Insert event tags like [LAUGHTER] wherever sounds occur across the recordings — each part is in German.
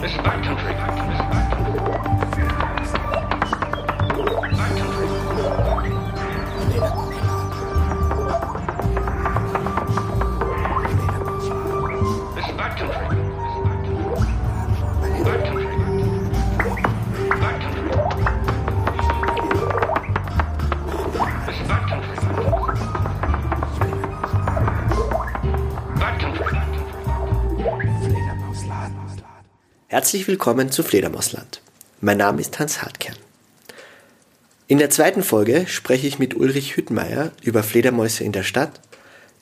This is backcountry. Herzlich willkommen zu Fledermausland. Mein Name ist Hans Hartkern. In der zweiten Folge spreche ich mit Ulrich Hüttmeier über Fledermäuse in der Stadt,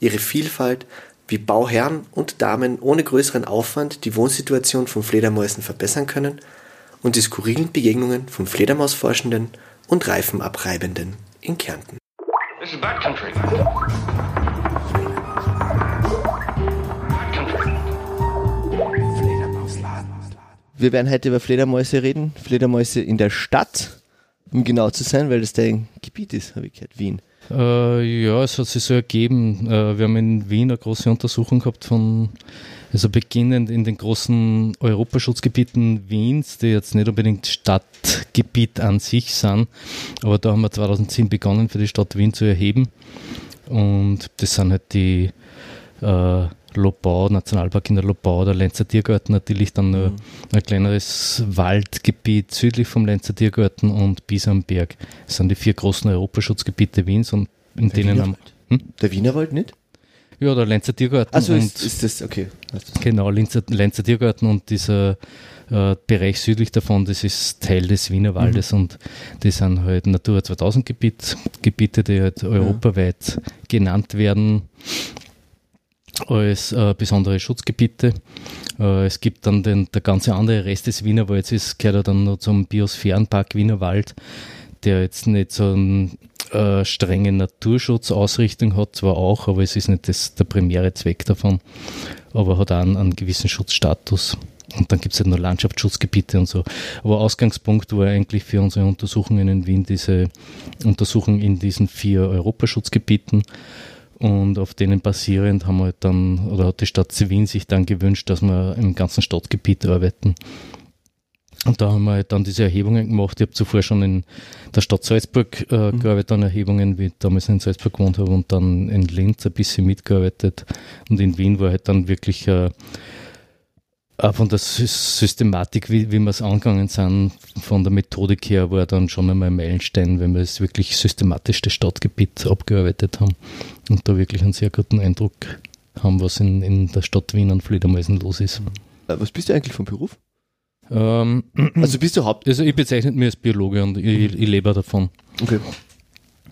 ihre Vielfalt, wie Bauherren und Damen ohne größeren Aufwand die Wohnsituation von Fledermäusen verbessern können und die skurrilen Begegnungen von Fledermausforschenden und Reifenabreibenden in Kärnten. This is. Wir werden heute über Fledermäuse reden. Fledermäuse in der Stadt, um genau zu sein, weil das dein Gebiet ist, habe ich gehört, Wien. Äh, ja, es hat sich so ergeben. Äh, wir haben in Wien eine große Untersuchung gehabt von, also beginnend in den großen Europaschutzgebieten Wiens, die jetzt nicht unbedingt Stadtgebiet an sich sind, aber da haben wir 2010 begonnen für die Stadt Wien zu erheben. Und das sind halt die äh, Lobau, Nationalpark in der Lobau, der Lenzer Tiergarten natürlich dann nur ein kleineres Waldgebiet südlich vom Lenzer Tiergarten und bis am Berg. Das sind die vier großen Europaschutzgebiete Wiens und in denen Wiener haben, Wald? Hm? Der Wienerwald nicht? ja, der Lenzer Tiergarten Also ist, ist das, okay. genau, Lenzer, Lenzer Tiergarten und dieser äh, Bereich südlich davon, das ist Teil des Wienerwaldes und die sind halt Natura 2000 Gebiet, Gebiete, die halt europaweit genannt werden als äh, besondere Schutzgebiete. Äh, es gibt dann den, der ganze andere Rest des Wienerwalds, ist, gehört ja dann noch zum Biosphärenpark Wienerwald, der jetzt nicht so einen äh, strenge Naturschutzausrichtung hat, zwar auch, aber es ist nicht das, der primäre Zweck davon, aber hat auch einen, einen gewissen Schutzstatus. Und dann gibt es halt noch Landschaftsschutzgebiete und so. Aber Ausgangspunkt war eigentlich für unsere Untersuchungen in Wien diese Untersuchung in diesen vier Europaschutzgebieten. Und auf denen basierend haben wir halt dann, oder hat die Stadt Wien sich dann gewünscht, dass wir im ganzen Stadtgebiet arbeiten. Und da haben wir halt dann diese Erhebungen gemacht. Ich habe zuvor schon in der Stadt Salzburg äh, gearbeitet an Erhebungen, wie ich damals in Salzburg gewohnt habe und dann in Linz ein bisschen mitgearbeitet. Und in Wien war halt dann wirklich äh, von der Sy- Systematik, wie, wie wir es angegangen sind, von der Methodik her, war dann schon einmal ein Meilenstein, wenn wir es wirklich systematisch das Stadtgebiet abgearbeitet haben und da wirklich einen sehr guten Eindruck haben, was in, in der Stadt Wien an Fledermäusen los ist. Äh, Was bist du eigentlich vom Beruf? Ähm, [CLEARS THROAT] Also bist du Haupt... also ich bezeichne mich als Biologe und ich, ich lebe davon. Okay.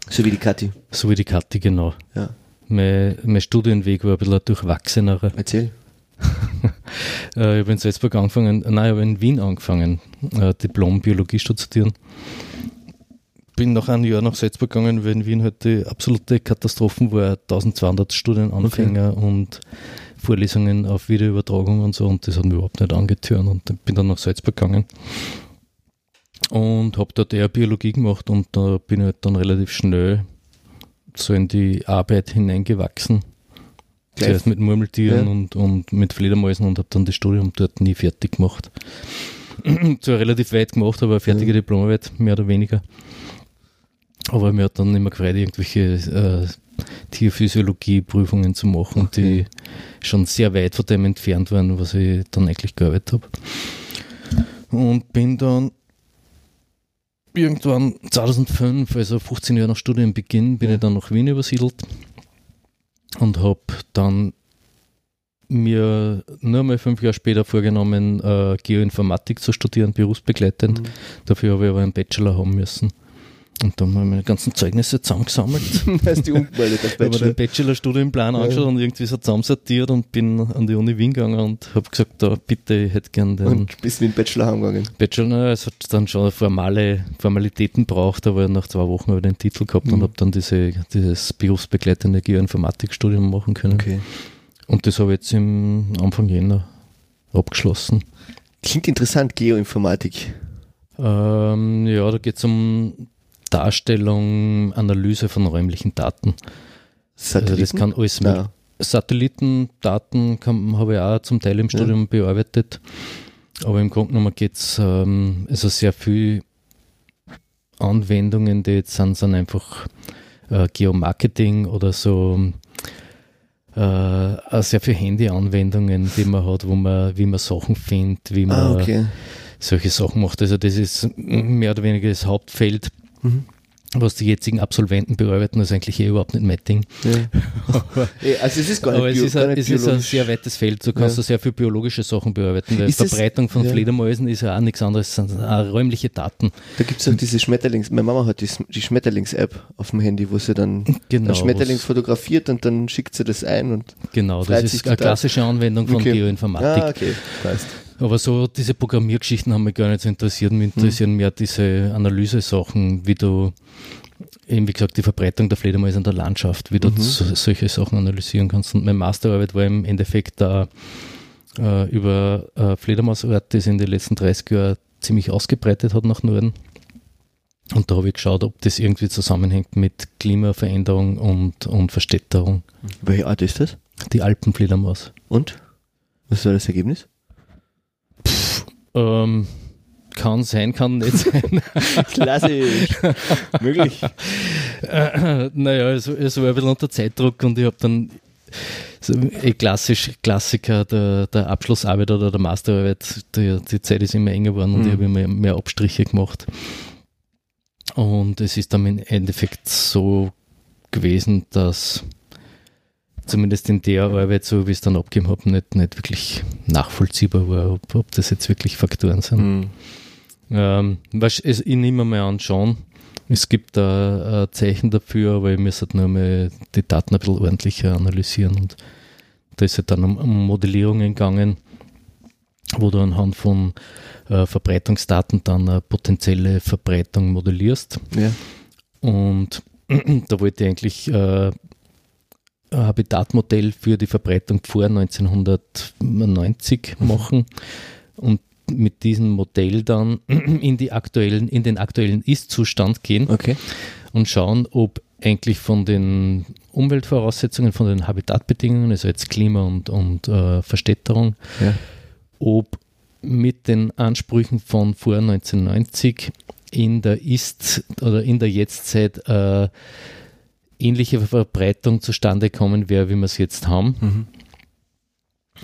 So wie die Kathi. So wie die Kathi, genau. Ja. Mein, mein Studienweg war ein bisschen durchwachsenerer. Erzähl. [LAUGHS] Äh, ich habe in Salzburg angefangen, nein, ich habe in Wien angefangen, äh, Diplom-Biologie zu studieren. Bin nach einem Jahr nach Salzburg gegangen, weil in Wien halt die absolute Katastrophen war, 1200 Studienanfänger und Vorlesungen auf Videoübertragung und so und das hat mich überhaupt nicht angetürt und bin dann nach Salzburg gegangen und habe dort eher Biologie gemacht und da bin ich halt dann relativ schnell so in die Arbeit hineingewachsen. Zuerst mit Murmeltieren Ja. und, und mit Fledermäusen und habe dann das Studium dort nie fertig gemacht. [CLEARS THROAT] Zwar relativ weit gemacht, aber eine fertige Diplomarbeit, mehr oder weniger. Aber mir hat dann immer gefreut, irgendwelche äh, Tierphysiologie-Prüfungen zu machen, Okay. die schon sehr weit von dem entfernt waren, was ich dann eigentlich gearbeitet habe. Und bin dann irgendwann 2005, also 15 Jahre nach Studienbeginn, bin ich dann nach Wien übersiedelt und habe dann mir nur mal fünf Jahre später vorgenommen, äh, Geoinformatik zu studieren, berufsbegleitend. Dafür habe ich aber einen Bachelor haben müssen. Und dann habe ich meine ganzen Zeugnisse zusammengesammelt. [LAUGHS] Da ist die umgemeldet, das [LAUGHS] Ich habe mir Bachelor. den Bachelor-Studienplan angeschaut und irgendwie so zusammensortiert und bin an die Uni Wien gegangen und habe gesagt, da bitte, ich hätte gern den Und bist wie ein Bachelor heimgegangen. Bachelor. Es hat dann schon formale Formalitäten braucht, aber nach zwei Wochen habe ich den Titel gehabt Mhm. und habe dann diese, dieses berufsbegleitende Geoinformatikstudium machen können. Okay. Und das habe ich jetzt im Anfang Jänner abgeschlossen. Klingt interessant, Geoinformatik. Ähm, ja, da geht es um Darstellung, Analyse von räumlichen Daten. Also das Satelliten? kann alles mit Nein. Satellitendaten habe ich auch zum Teil im Studium bearbeitet. Aber im Grunde genommen geht es ähm, also sehr viel Anwendungen, die jetzt sind, sind einfach äh, Geomarketing oder so äh, auch sehr viele Handy-Anwendungen, die man hat, wo man, wie man Sachen findet, wie man Ah, okay. solche Sachen macht. Also das ist mehr oder weniger das Hauptfeld, Mhm. was die jetzigen Absolventen bearbeiten, ist eigentlich eh überhaupt nicht mein Ding. Ja. [LAUGHS] Also es ist gar nicht, Aber es ist, ein, es ist ein sehr weites Feld. Du kannst Ja. sehr viel biologische Sachen bearbeiten, weil Ist das- Verbreitung von ja. Fledermäusen ist ja auch nichts anderes, sind räumliche Daten. Da gibt es auch diese Schmetterlings, meine Mama hat die, die Schmetterlings-App auf dem Handy, wo sie dann Genau, einen Schmetterling fotografiert und dann schickt sie das ein und Genau, das ist eine klassische Anwendung von Okay. Geoinformatik. Ah, okay, passt. Aber so diese Programmiergeschichten haben mich gar nicht so interessiert. Mich interessieren mehr diese Analyse-Sachen, wie du eben wie gesagt die Verbreitung der Fledermäuse in der Landschaft, wie du so, solche Sachen analysieren kannst. Und meine Masterarbeit war im Endeffekt da äh, über äh, Fledermausort, das in den letzten 30 Jahren ziemlich ausgebreitet hat nach Norden. Und da habe ich geschaut, ob das irgendwie zusammenhängt mit Klimaveränderung und, und Verstädterung. Welche Art ist das? Die Alpenfledermaus. Und? Was war das Ergebnis? Ähm, kann sein, kann nicht sein. [LAUGHS] Klassisch. Möglich. Äh, naja, es, es war ein bisschen unter Zeitdruck und ich habe dann so, eh klassisch Klassiker der, der Abschlussarbeit oder der Masterarbeit, die, die Zeit ist immer enger geworden und Mhm. ich habe immer mehr Abstriche gemacht. Und es ist dann im Endeffekt so gewesen, dass zumindest in der Arbeit, so wie ich es dann abgegeben habe, nicht, nicht wirklich nachvollziehbar war, ob, ob das jetzt wirklich Faktoren sind. Hm. Ähm, was, ich nehme mal anschauen. Es gibt da ein Zeichen dafür, aber ich muss halt nur mal die Daten ein bisschen ordentlicher analysieren. Und da ist halt dann um, um Modellierungen gegangen, wo du anhand von äh, Verbreitungsdaten dann eine potenzielle Verbreitung modellierst. Ja. Und [CLEARS THROAT] da wollte ich eigentlich äh, Habitatmodell für die Verbreitung vor 1990 machen und mit diesem Modell dann in, die aktuellen, in den aktuellen Ist-Zustand gehen Okay. und schauen, ob eigentlich von den Umweltvoraussetzungen, von den Habitatbedingungen, also jetzt Klima und, und äh, Verstädterung, Ja. ob mit den Ansprüchen von vor 1990 in der Ist- oder in der Jetztzeit äh, ähnliche Verbreitung zustande kommen wäre, wie wir es jetzt haben. Mhm.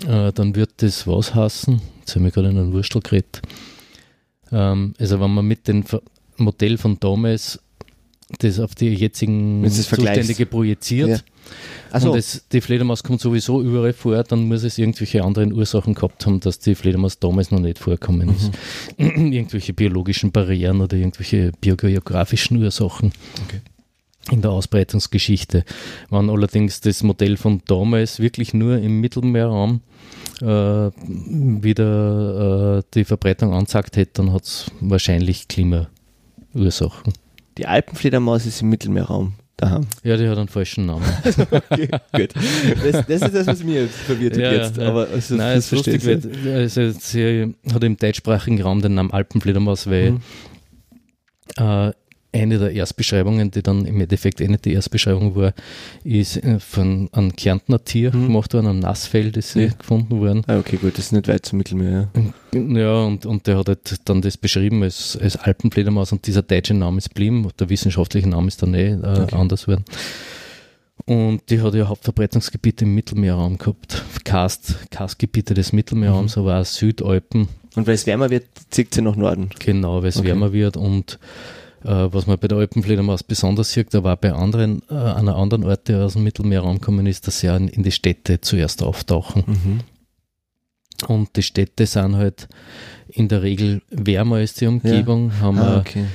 Äh, dann wird das was heißen? Jetzt haben wir gerade in einen Wurstel geredet. Ähm, also wenn man mit dem Modell von damals das auf die jetzigen das. Zustände projiziert Ja. Also und es, die Fledermaus kommt sowieso überall vor, dann muss es irgendwelche anderen Ursachen gehabt haben, dass die Fledermaus damals noch nicht vorkommen ist. Mhm. [CLEARS THROAT] irgendwelche biologischen Barrieren oder irgendwelche biogeografischen Ursachen Okay. In der Ausbreitungsgeschichte. Wenn allerdings das Modell von damals wirklich nur im Mittelmeerraum äh, wieder äh, die Verbreitung anzeigt hätte, dann hat es wahrscheinlich Klimaursachen. die Alpenfledermaus ist im Mittelmeerraum daheim. Ja, die hat einen falschen Namen. [LAUGHS] Okay, gut. Das, das ist das, was mir jetzt verwirrt Ja, jetzt. ja. Aber also, Nein, es ist lustig, weil also sie hat im deutschsprachigen Raum den Namen Alpenfledermaus, weil Mhm. äh, eine der Erstbeschreibungen, die dann im Endeffekt eh nicht die Erstbeschreibung war, ist äh, von einem Kärntner Tier Mhm. gemacht worden, einem Nassfell, das sie Ja. gefunden worden. Ah, okay, gut, das ist nicht weit zum Mittelmeer. Ja. Ja, und, und der hat halt dann das beschrieben als, als Alpenfledermaus und dieser deutsche Name ist geblieben. Der wissenschaftliche Name ist dann eh äh, Okay. anders geworden. Und die hat ja Hauptverbreitungsgebiet im Mittelmeerraum gehabt. Karst, Karstgebiete des Mittelmeerraums, aber auch Südalpen. Und weil es wärmer wird, zieht sie nach Norden. Genau, weil es Okay. wärmer wird und was man bei der Alpenfledermaus besonders sieht, aber auch bei anderen, äh, einer anderen Ort, der aus dem Mittelmeerraum kommen ist, dass sie auch in, die Städte zuerst auftauchen. Mhm. Und die Städte sind halt in der Regel wärmer als die Umgebung, haben Ah, okay.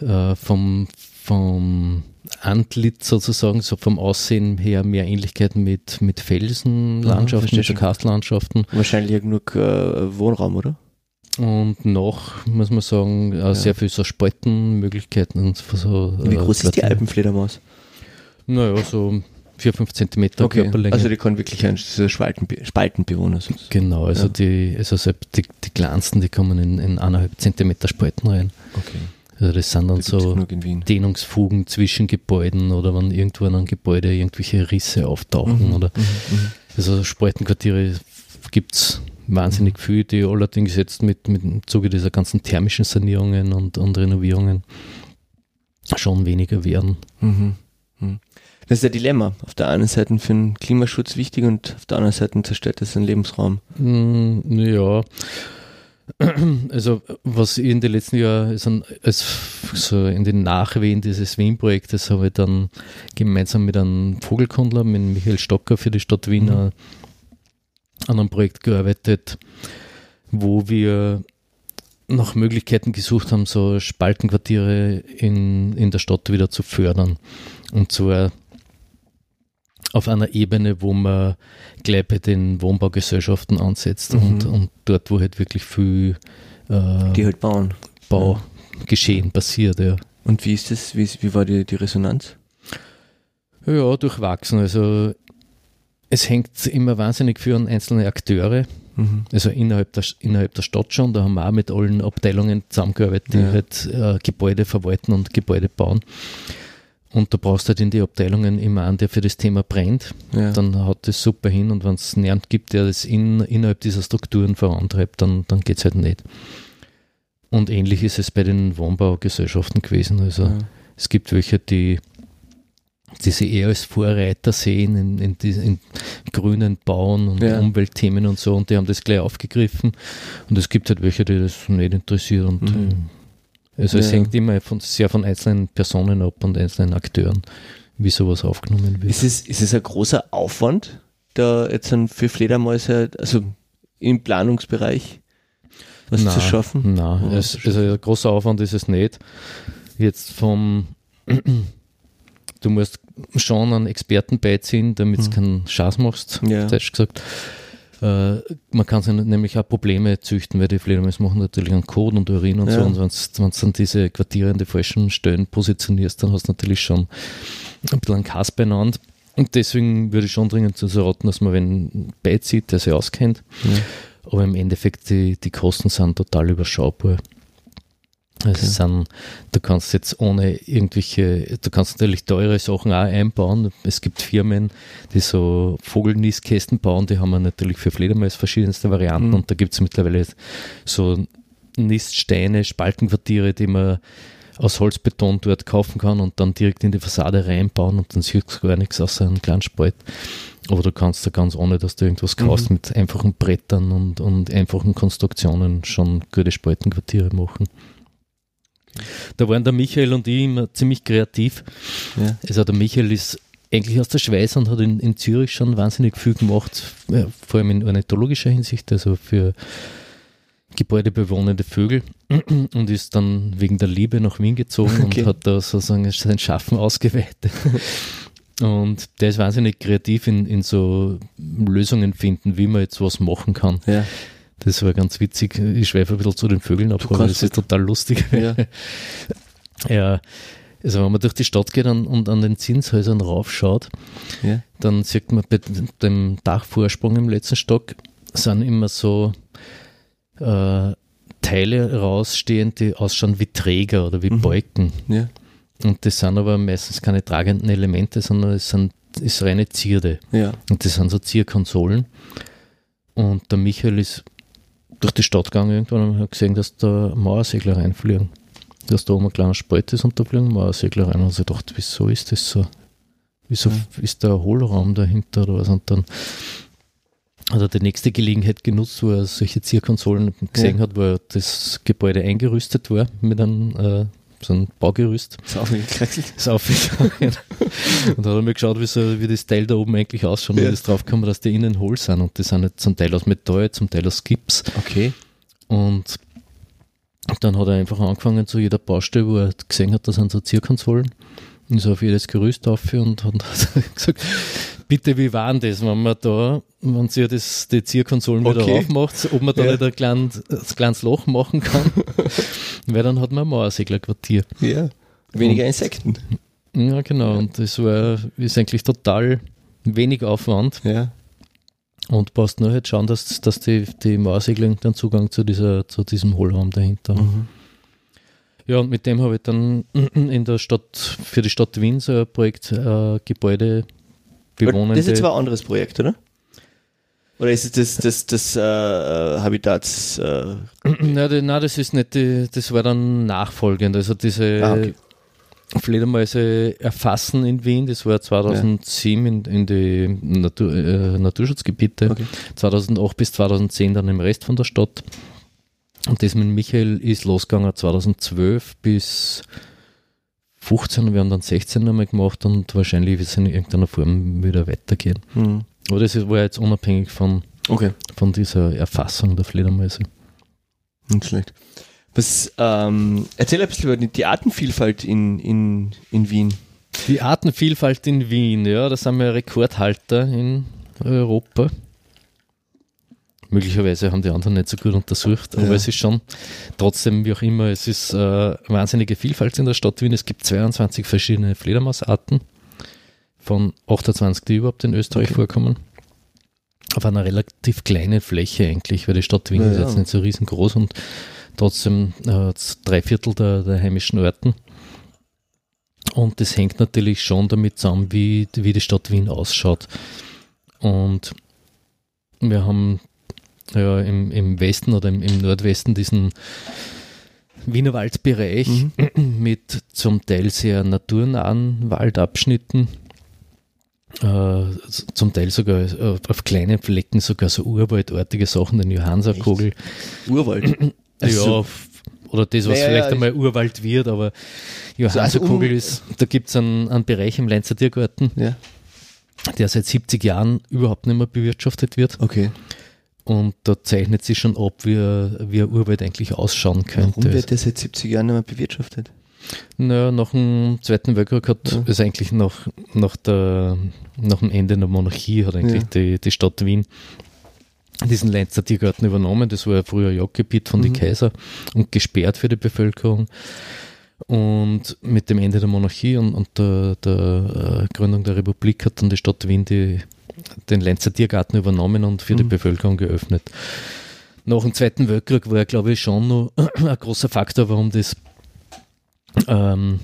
äh, vom, vom Antlitz sozusagen, so vom Aussehen her mehr Ähnlichkeiten mit, mit Felsenlandschaften, verstehe mit. Karstlandschaften. Wahrscheinlich ja genug äh, Wohnraum, oder? Und noch, muss man sagen, äh, sehr viel so Spaltenmöglichkeiten. Und so, Wie äh, groß ist die Platten. Alpenfledermaus? Naja, so 4, 5 Zentimeter Körperlänge. Also die kann wirklich ein Spaltenbewohner sein. genau, also Ja. die, also die, die kleinsten, die kommen in, in eineinhalb Zentimeter Spalten rein. Okay. Also das sind dann Da so in. Dehnungsfugen zwischen Gebäuden oder wenn irgendwo an einem Gebäude irgendwelche Risse auftauchen Mhm, oder mhm, mhm. also Spaltenquartiere gibt es wahnsinnig viel, die allerdings jetzt mit, mit im Zuge dieser ganzen thermischen Sanierungen und, und Renovierungen schon weniger werden. Mhm. Mhm. Das ist ein Dilemma. Auf der einen Seite für den Klimaschutz wichtig und auf der anderen Seite zerstört es den Lebensraum. Mm, Ja, [CLEARS THROAT] also was ich in den letzten Jahren also als so in den Nachwehen dieses Wien-Projektes habe ich dann gemeinsam mit einem Vogelkundler, mit Michael Stocker für die Stadt Wien äh, an einem Projekt gearbeitet, wo wir nach Möglichkeiten gesucht haben, so Spaltenquartiere in, in der Stadt wieder zu fördern. Und zwar auf einer Ebene, wo man gleich bei den Wohnbaugesellschaften ansetzt Mhm. und, und dort, wo halt wirklich viel äh, Die halt bauen. Baugeschehen passiert, ja. Und wie ist das? Wie, wie war die, die Resonanz? Ja, durchwachsen. Also es hängt immer wahnsinnig viel an einzelne Akteure. Mhm. Also innerhalb der, innerhalb der Stadt schon, da haben wir auch mit allen Abteilungen zusammengearbeitet, die Ja. halt äh, Gebäude verwalten und Gebäude bauen. Und da brauchst du halt in die Abteilungen immer einen, der für das Thema brennt. Ja. Dann haut das super hin und wenn es niemand gibt, der das in, innerhalb dieser Strukturen vorantreibt, dann, dann geht es halt nicht. Und ähnlich ist es bei den Wohnbaugesellschaften gewesen. Also Ja. es gibt welche, die, die sie eher als Vorreiter sehen in, in, die, in grünen Bauen und Ja. Umweltthemen und so und die haben das gleich aufgegriffen. Und es gibt halt welche, die das nicht interessiert. Und, Mhm. äh, also es Ja. hängt immer von, sehr von einzelnen Personen ab und einzelnen Akteuren, wie sowas aufgenommen wird. Ist es, ist es ein großer Aufwand, da jetzt dann für Fledermäuse, also im Planungsbereich, was Na, zu schaffen? Nein, Ja, es, also ein großer Aufwand ist es nicht. Jetzt vom, du musst schon einen Experten beiziehen, damit du Mhm. keinen Schaß machst, Ja. Deutsch gesagt. Äh, man kann sich nämlich auch Probleme züchten, weil die Fledermäuse machen natürlich einen Code und Urin und so. Ja. Und wenn du dann diese Quartiere an die falschen Stellen positionierst, dann hast du natürlich schon ein bisschen einen Kass beieinander. Und deswegen würde ich schon dringend dazu raten, dass man wen beizieht, der sich auskennt. Ja. Aber im Endeffekt, die, die Kosten sind total überschaubar. Also es sind, du kannst jetzt ohne irgendwelche, du kannst natürlich teure Sachen auch einbauen. Es gibt Firmen, die so Vogelnistkästen bauen, die haben wir natürlich für Fledermaus verschiedenste Varianten Mhm. und da gibt es mittlerweile so Niststeine, Spaltenquartiere, die man aus Holzbeton dort kaufen kann und dann direkt in die Fassade reinbauen und dann siehst du gar nichts außer einen kleinen Spalt. Aber du kannst da ganz ohne, dass du irgendwas kaufst, mit einfachen Brettern und, und einfachen Konstruktionen schon gute Spaltenquartiere machen. Da waren der Michael und ich immer ziemlich kreativ. Ja. Also der Michael ist eigentlich aus der Schweiz und hat in, in Zürich schon wahnsinnig viel gemacht, ja, vor allem in ornithologischer Hinsicht, also für gebäudebewohnende Vögel [CLEARS THROAT] und ist dann wegen der Liebe nach Wien gezogen Okay. und hat da sozusagen sein Schaffen ausgeweitet. [LAUGHS] Und der ist wahnsinnig kreativ in, in so Lösungen finden, wie man jetzt was machen kann. Ja. Das war ganz witzig. Ich schweife ein bisschen zu den Vögeln ab, aber das ist total lustig. Ja. [LAUGHS] Ja, also wenn man durch die Stadt geht und, und an den Zinshäusern raufschaut, Ja. dann sieht man bei dem Dachvorsprung im letzten Stock sind immer so äh, Teile rausstehen, die ausschauen wie Träger oder wie Mhm. Balken. Ja. Und das sind aber meistens keine tragenden Elemente, sondern es sind, ist reine Zierde. Ja. Und das sind so Zierkonsolen. Und der Michael ist durch die Stadt gegangen irgendwann und hat gesehen, dass da Mauersegler reinfliegen. Dass da oben ein kleiner Spalt ist und da fliegen Mauersegler rein. Und ich dachte, wieso ist das so? Wieso ist da ein Hohlraum dahinter oder was? Und dann hat er die nächste Gelegenheit genutzt, wo er solche Zierkonsolen gesehen Ja. hat, wo das Gebäude eingerüstet war mit einem äh, so einem Baugerüst Ist gekriegt. ist aufgegangen. und da hat er mir geschaut, wie, so, wie das Teil da oben eigentlich ausschaut. Und Ja. ist drauf gekommen, dass die innen hohl sind. Und die sind jetzt zum Teil aus Metall, zum Teil aus Gips. Okay. Und dann hat er einfach angefangen, zu jeder Baustelle, wo er gesehen hat, da sind so Zierkonsolen, ist auf jedes Gerüst auf und hat [LAUGHS] gesagt, bitte, wie war denn das, wenn man da, wenn sie das, die Zierkonsolen wieder Okay. aufmacht, ob man da Ja. nicht ein kleines, ein kleines Loch machen kann, [LAUGHS] weil dann hat man ein Mauerseglerquartier. Ja. Weniger Insekten. Ja, genau. Und das war, ist eigentlich total wenig Aufwand Ja. und brauchst nur halt schauen, dass, dass die, die Mauersegler dann Zugang zu, dieser, zu diesem Hohlraum dahinter haben. Mhm. Ja, und mit dem habe ich dann in der Stadt, für die Stadt Wien so ein Projekt, äh, Gebäude bewohnende. Das ist jetzt zwar ein anderes Projekt, oder? Oder ist es das, das, das äh, äh, Habitats? Äh, Nein, nein, das ist nicht, die, das war dann nachfolgend. Also diese Ah, okay. Fledermäuse erfassen in Wien, das war 2007 in, in die Natur, äh, Naturschutzgebiete, Okay. 2008 bis 2010 dann im Rest von der Stadt. Und das mit Michael ist losgegangen 2012 bis 15 und wir haben dann 16 nochmal gemacht und wahrscheinlich wird es in irgendeiner Form wieder weitergehen. hm. Aber das ist- war jetzt unabhängig von, Okay, von dieser Erfassung der Fledermäuse. nicht schlecht. Was, ähm, erzähl ein bisschen über die, die Artenvielfalt in, in, in Wien. Die Artenvielfalt in Wien, ja, da sind wir Rekordhalter in Europa. Möglicherweise haben die anderen nicht so gut untersucht, aber Ja. es ist schon trotzdem, wie auch immer, es ist äh, wahnsinnige Vielfalt in der Stadt Wien. Es gibt 22 verschiedene Fledermausarten, von 28, die überhaupt in Österreich Okay. vorkommen. Auf einer relativ kleinen Fläche eigentlich, weil die Stadt Wien Ja, ist jetzt nicht so riesengroß und trotzdem äh, drei Viertel der, der heimischen Orten. Und das hängt natürlich schon damit zusammen, wie, wie die Stadt Wien ausschaut. Und wir haben ja im, im Westen oder im, im Nordwesten diesen Wienerwaldbereich Mhm. [CLEARS THROAT] mit zum Teil sehr naturnahen Waldabschnitten. Äh, zum Teil sogar äh, auf kleinen Flecken sogar so urwaldartige Sachen, den Johannserkogel. Urwald. [CLEARS THROAT] Ja, Also, f- oder das, was Ja, ja, vielleicht ich- einmal Urwald wird, aber also Johannserkogel um- ist, da gibt es einen, einen Bereich im Leinzer Tiergarten, ja, der seit 70 Jahren überhaupt nicht mehr bewirtschaftet wird. okay. Und da zeichnet sich schon ab, wie, wie ein Urwald eigentlich ausschauen Warum könnte. wird der seit 70 Jahren nicht mehr bewirtschaftet? Naja, nach dem Zweiten Weltkrieg hat Ja. es eigentlich nach, nach, der, nach dem Ende der Monarchie hat eigentlich Ja. die, die Stadt Wien diesen Leinzer Tiergarten übernommen. Das war ja früher Jagdgebiet von Mhm. den Kaiser und gesperrt für die Bevölkerung. Und mit dem Ende der Monarchie und, und der, der äh, Gründung der Republik hat dann die Stadt Wien die, den Leinzer Tiergarten übernommen und für die Mhm. Bevölkerung geöffnet. Nach dem Zweiten Weltkrieg war, glaube ich, schon noch [CLEARS THROAT] ein großer Faktor, warum das ähm,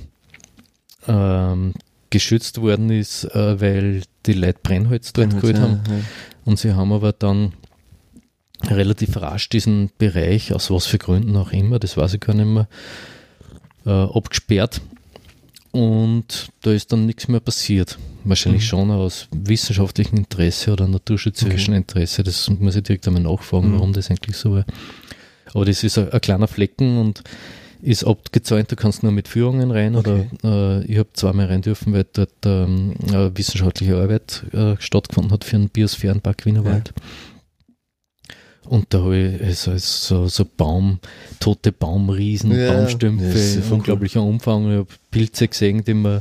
ähm, geschützt worden ist, äh, weil die Leute Brennholz dort geholt haben. Ja, ja. Und sie haben aber dann relativ rasch diesen Bereich, aus was für Gründen auch immer, das weiß ich gar nicht mehr, äh, abgesperrt. Und da ist dann nichts mehr passiert. Wahrscheinlich Mhm. schon aus wissenschaftlichem Interesse oder naturschützerischem Interesse. Das muss ich direkt einmal nachfragen, Mhm. warum das eigentlich so war. Aber das ist ein, ein kleiner Flecken und ist abgezäunt, du kannst nur mit Führungen rein Okay. oder äh, ich habe zweimal rein dürfen, weil dort ähm, eine wissenschaftliche Arbeit äh, stattgefunden hat für einen Biosphärenpark Wienerwald. Und da habe ich also so, so Baum, tote Baumriesen, Ja, Baumstümpfe, unglaublicher Umfang. Ich habe Pilze gesehen, die, man,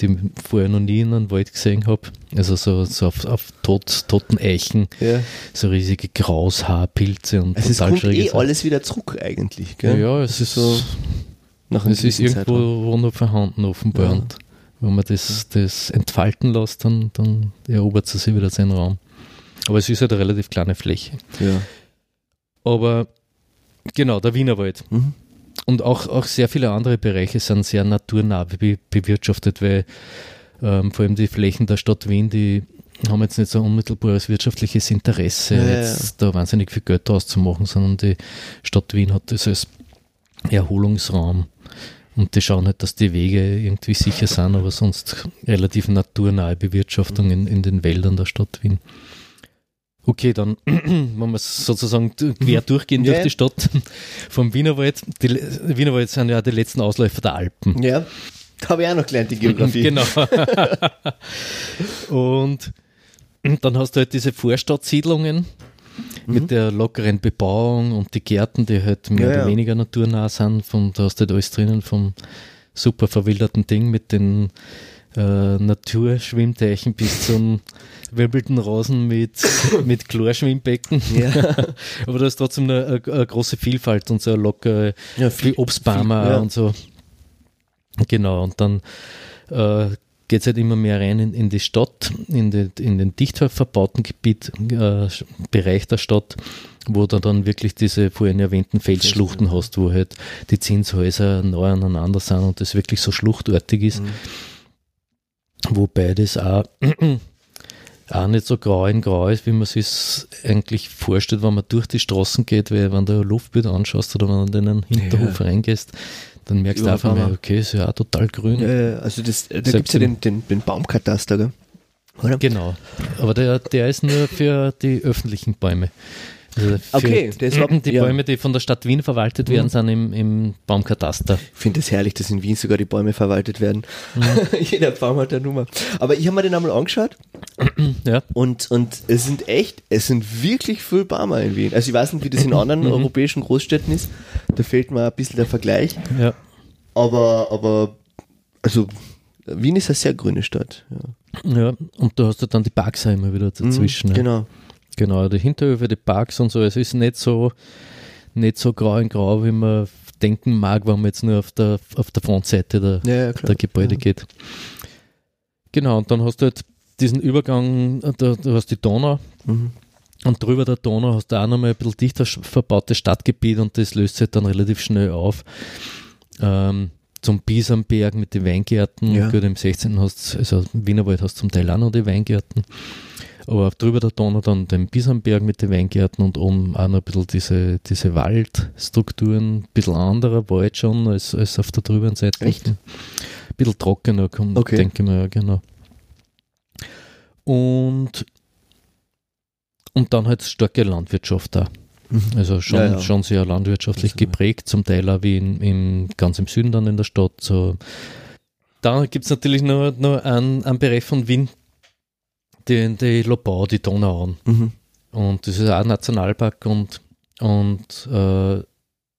die ich vorher noch nie in einem Wald gesehen habe. Also so, so auf, auf tot, toten Eichen, Ja. so riesige Graushaarpilze und Also es total kommt schräge eh Sachen. alles wieder zurück eigentlich, Ja, gell? ja, es ist so, Nach es ist irgendwo noch vorhanden offenbar. Ja. Und wenn man das, das entfalten lässt, dann, dann erobert sie sich wieder seinen Raum. Aber es ist halt eine relativ kleine Fläche. Ja. Aber genau, der Wienerwald. Mhm. Und auch, auch sehr viele andere Bereiche sind sehr naturnah be bewirtschaftet, weil ähm, vor allem die Flächen der Stadt Wien, die haben jetzt nicht so ein unmittelbares wirtschaftliches Interesse, Ja, ja, ja. jetzt da wahnsinnig viel Geld auszumachen, sondern die Stadt Wien hat das als Erholungsraum. Und die schauen halt, dass die Wege irgendwie sicher sind, aber sonst relativ naturnahe Bewirtschaftung in, in den Wäldern der Stadt Wien. Okay, dann, [CLEARS THROAT] wenn wir sozusagen quer durchgehen Ja, durch die Stadt vom Wienerwald. Die Wienerwald sind ja die letzten Ausläufer der Alpen. Ja. Habe ich auch noch gelernt, die Geografie. [LAUGHS] Genau. Und dann hast du halt diese Vorstadtsiedlungen Mhm. mit der lockeren Bebauung und die Gärten, die halt mehr Ja, oder ja. weniger naturnah sind. Vom, da hast du halt alles drinnen vom super verwilderten Ding mit den äh, Naturschwimmteichen bis [LAUGHS] zum wirbelten Rasen mit, [LAUGHS] mit Chlorschwimmbecken. Ja. [LAUGHS] Aber da ist trotzdem eine, eine, eine große Vielfalt und so eine lockere Ja, viel Obstbäume viel, ja. und so. Genau, und dann äh, geht es halt immer mehr rein in, in die Stadt, in, die, in den dicht verbauten Gebiet, äh, Bereich der Stadt, wo du dann wirklich diese vorhin erwähnten Felsschluchten hast, wo halt die Zinshäuser neu aneinander sind und das wirklich so schluchtartig ist. Mhm. Wobei das auch [CLEARS THROAT] auch nicht so grau in grau ist, wie man sich eigentlich vorstellt, wenn man durch die Straßen geht, weil wenn du ein Luftbild anschaust oder wenn du in einen Hinterhof reingehst, dann merkst du einfach mal, okay, ist ja auch total grün. Ja, ja, also das, da gibt es ja den, den, den Baumkataster, gell? Oder? Genau. Aber der, der ist nur für die öffentlichen Bäume. Also Okay, überhaupt- die ja. Bäume, die von der Stadt Wien verwaltet werden, sind im, im Baumkataster. Ich finde es herrlich, dass in Wien sogar die Bäume verwaltet werden. Jeder Baum hat eine Nummer. Aber ich habe mir den einmal angeschaut [CLEARS THROAT] Ja. und, und es sind echt, es sind wirklich viel Bäume in Wien. Also ich weiß nicht, wie das in [CLEARS THROAT] anderen europäischen Großstädten ist. Da fehlt mir ein bisschen der Vergleich. Ja. Aber, aber, also Wien ist eine sehr grüne Stadt. Ja. ja. Und da hast du dann die Parks immer wieder dazwischen. ja. Genau. Die Hinterhöfe, die Parks und so. Es ist nicht so, nicht so grau in grau, wie man denken mag, wenn man jetzt nur auf der, auf der Frontseite der, Ja, ja, der Gebäude geht. Genau, und dann hast du halt diesen Übergang, da, du hast die Donau Mhm. und drüber der Donau hast du auch nochmal ein bisschen dichter verbautes Stadtgebiet und das löst sich halt dann relativ schnell auf. Ähm, zum Biesamberg mit den Weingärten, Ja. gut im 16. hast also Wienerwald hast du zum Teil auch noch die Weingärten. Aber drüber der Donau dann den Biesamberg mit den Weingärten und oben auch noch ein bisschen diese, diese Waldstrukturen, ein bisschen anderer Wald schon als, als auf der drüberen Seite. Echt? Ein bisschen trockener, kommt, Okay. denke ich mir, ja, genau. Und, und dann halt starke Landwirtschaft da. Mhm. Also schon, Ja, ja. schon sehr landwirtschaftlich geprägt, zum Teil auch wie in, im, ganz im Süden dann in der Stadt. So. Dann gibt es natürlich noch, noch einen, einen Bereich von Wien, die, die Lobau, die Donauauen. Mhm. Und das ist auch ein Nationalpark und, und äh,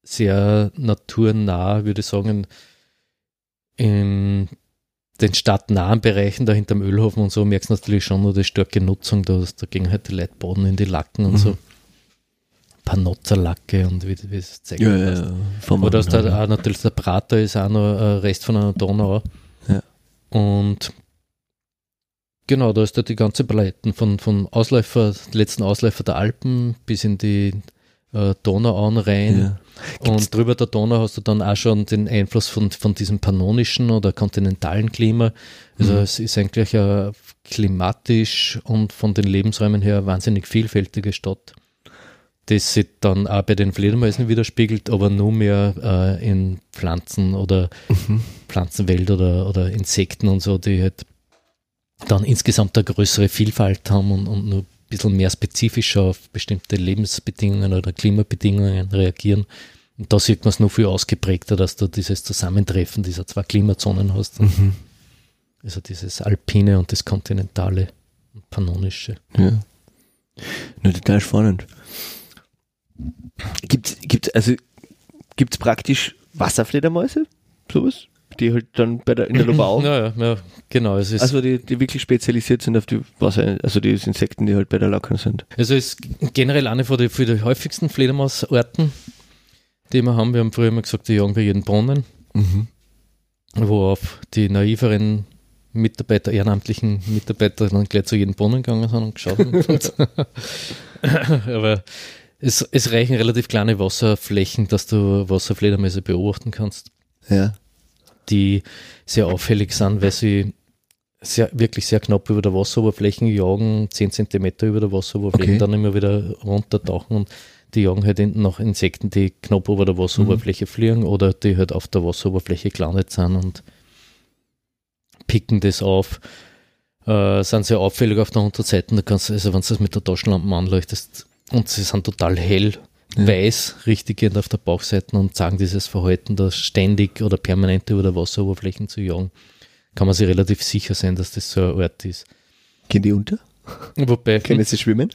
sehr naturnah, würde ich sagen, in den stadtnahen Bereichen, da hinterm Ölhofen und so, merkst du natürlich schon nur die starke Nutzung, da, da gehen halt die Leute baden in die Lacken und Mhm. so. Panozerlacke und wie, wie es zeigt. Ja, ja, ja. Oder du Original, auch natürlich der Prater ist auch noch ein Rest von einer Donau. Ja. Und genau, da ist da die ganze Palette von, von Ausläufer, letzten Ausläufer der Alpen bis in die äh, Donauauen rein. Ja. Und drüber der Donau hast du dann auch schon den Einfluss von, von diesem pannonischen oder kontinentalen Klima. Also Mhm. es ist eigentlich eine klimatisch und von den Lebensräumen her eine wahnsinnig vielfältige Stadt. Das sich dann auch bei den Fledermäusen widerspiegelt, aber nur mehr äh, in Pflanzen oder Mhm. Pflanzenwelt oder, oder Insekten und so, die halt dann insgesamt eine größere Vielfalt haben und, und nur ein bisschen mehr spezifischer auf bestimmte Lebensbedingungen oder Klimabedingungen reagieren. Und da sieht man es noch viel ausgeprägter, dass du dieses Zusammentreffen dieser zwei Klimazonen hast. Mhm. Also dieses Alpine und das Kontinentale und Pannonische. Ja. Na, total spannend. Gibt gibt's, also, gibt's praktisch Wasserfledermäuse? Sowas? Die halt dann bei der, in der Lobau, [CLEARS THROAT] Ja, ja, ja, genau. Es ist, also die, die wirklich spezialisiert sind auf die Wasser, also die Insekten, die halt bei der Lackern sind. Also es ist generell eine von den, für die häufigsten Fledermausarten, die wir haben. Wir haben früher immer gesagt, die jagen bei jedem Brunnen, Mhm. worauf die naiveren Mitarbeiter, ehrenamtlichen Mitarbeiter dann gleich zu jedem Brunnen gegangen sind und geschaut haben. [LAUGHS] [LAUGHS] Aber es, es reichen relativ kleine Wasserflächen, dass du Wasserfledermäuse beobachten kannst, Ja. Die sehr auffällig sind, weil sie sehr, wirklich sehr knapp über der Wasseroberfläche jagen, 10 Zentimeter über der Wasseroberfläche, Okay. dann immer wieder runtertauchen und die jagen halt hinten nach Insekten, die knapp über der Wasseroberfläche fliegen oder die halt auf der Wasseroberfläche gelandet sind und picken das auf. Äh, sind sehr auffällig auf der Unterseite. Da kannst du, also wenn du das mit der Taschenlampe anleuchtest und sie sind total hell, Ja. weiß, richtig gehend auf der Bauchseite und sagen dieses Verhalten, da ständig oder permanent über der Wasseroberfläche zu jagen, kann man sich relativ sicher sein, dass das so ein Ort ist. Gehen die unter? Wobei, [LAUGHS] Können sie schwimmen?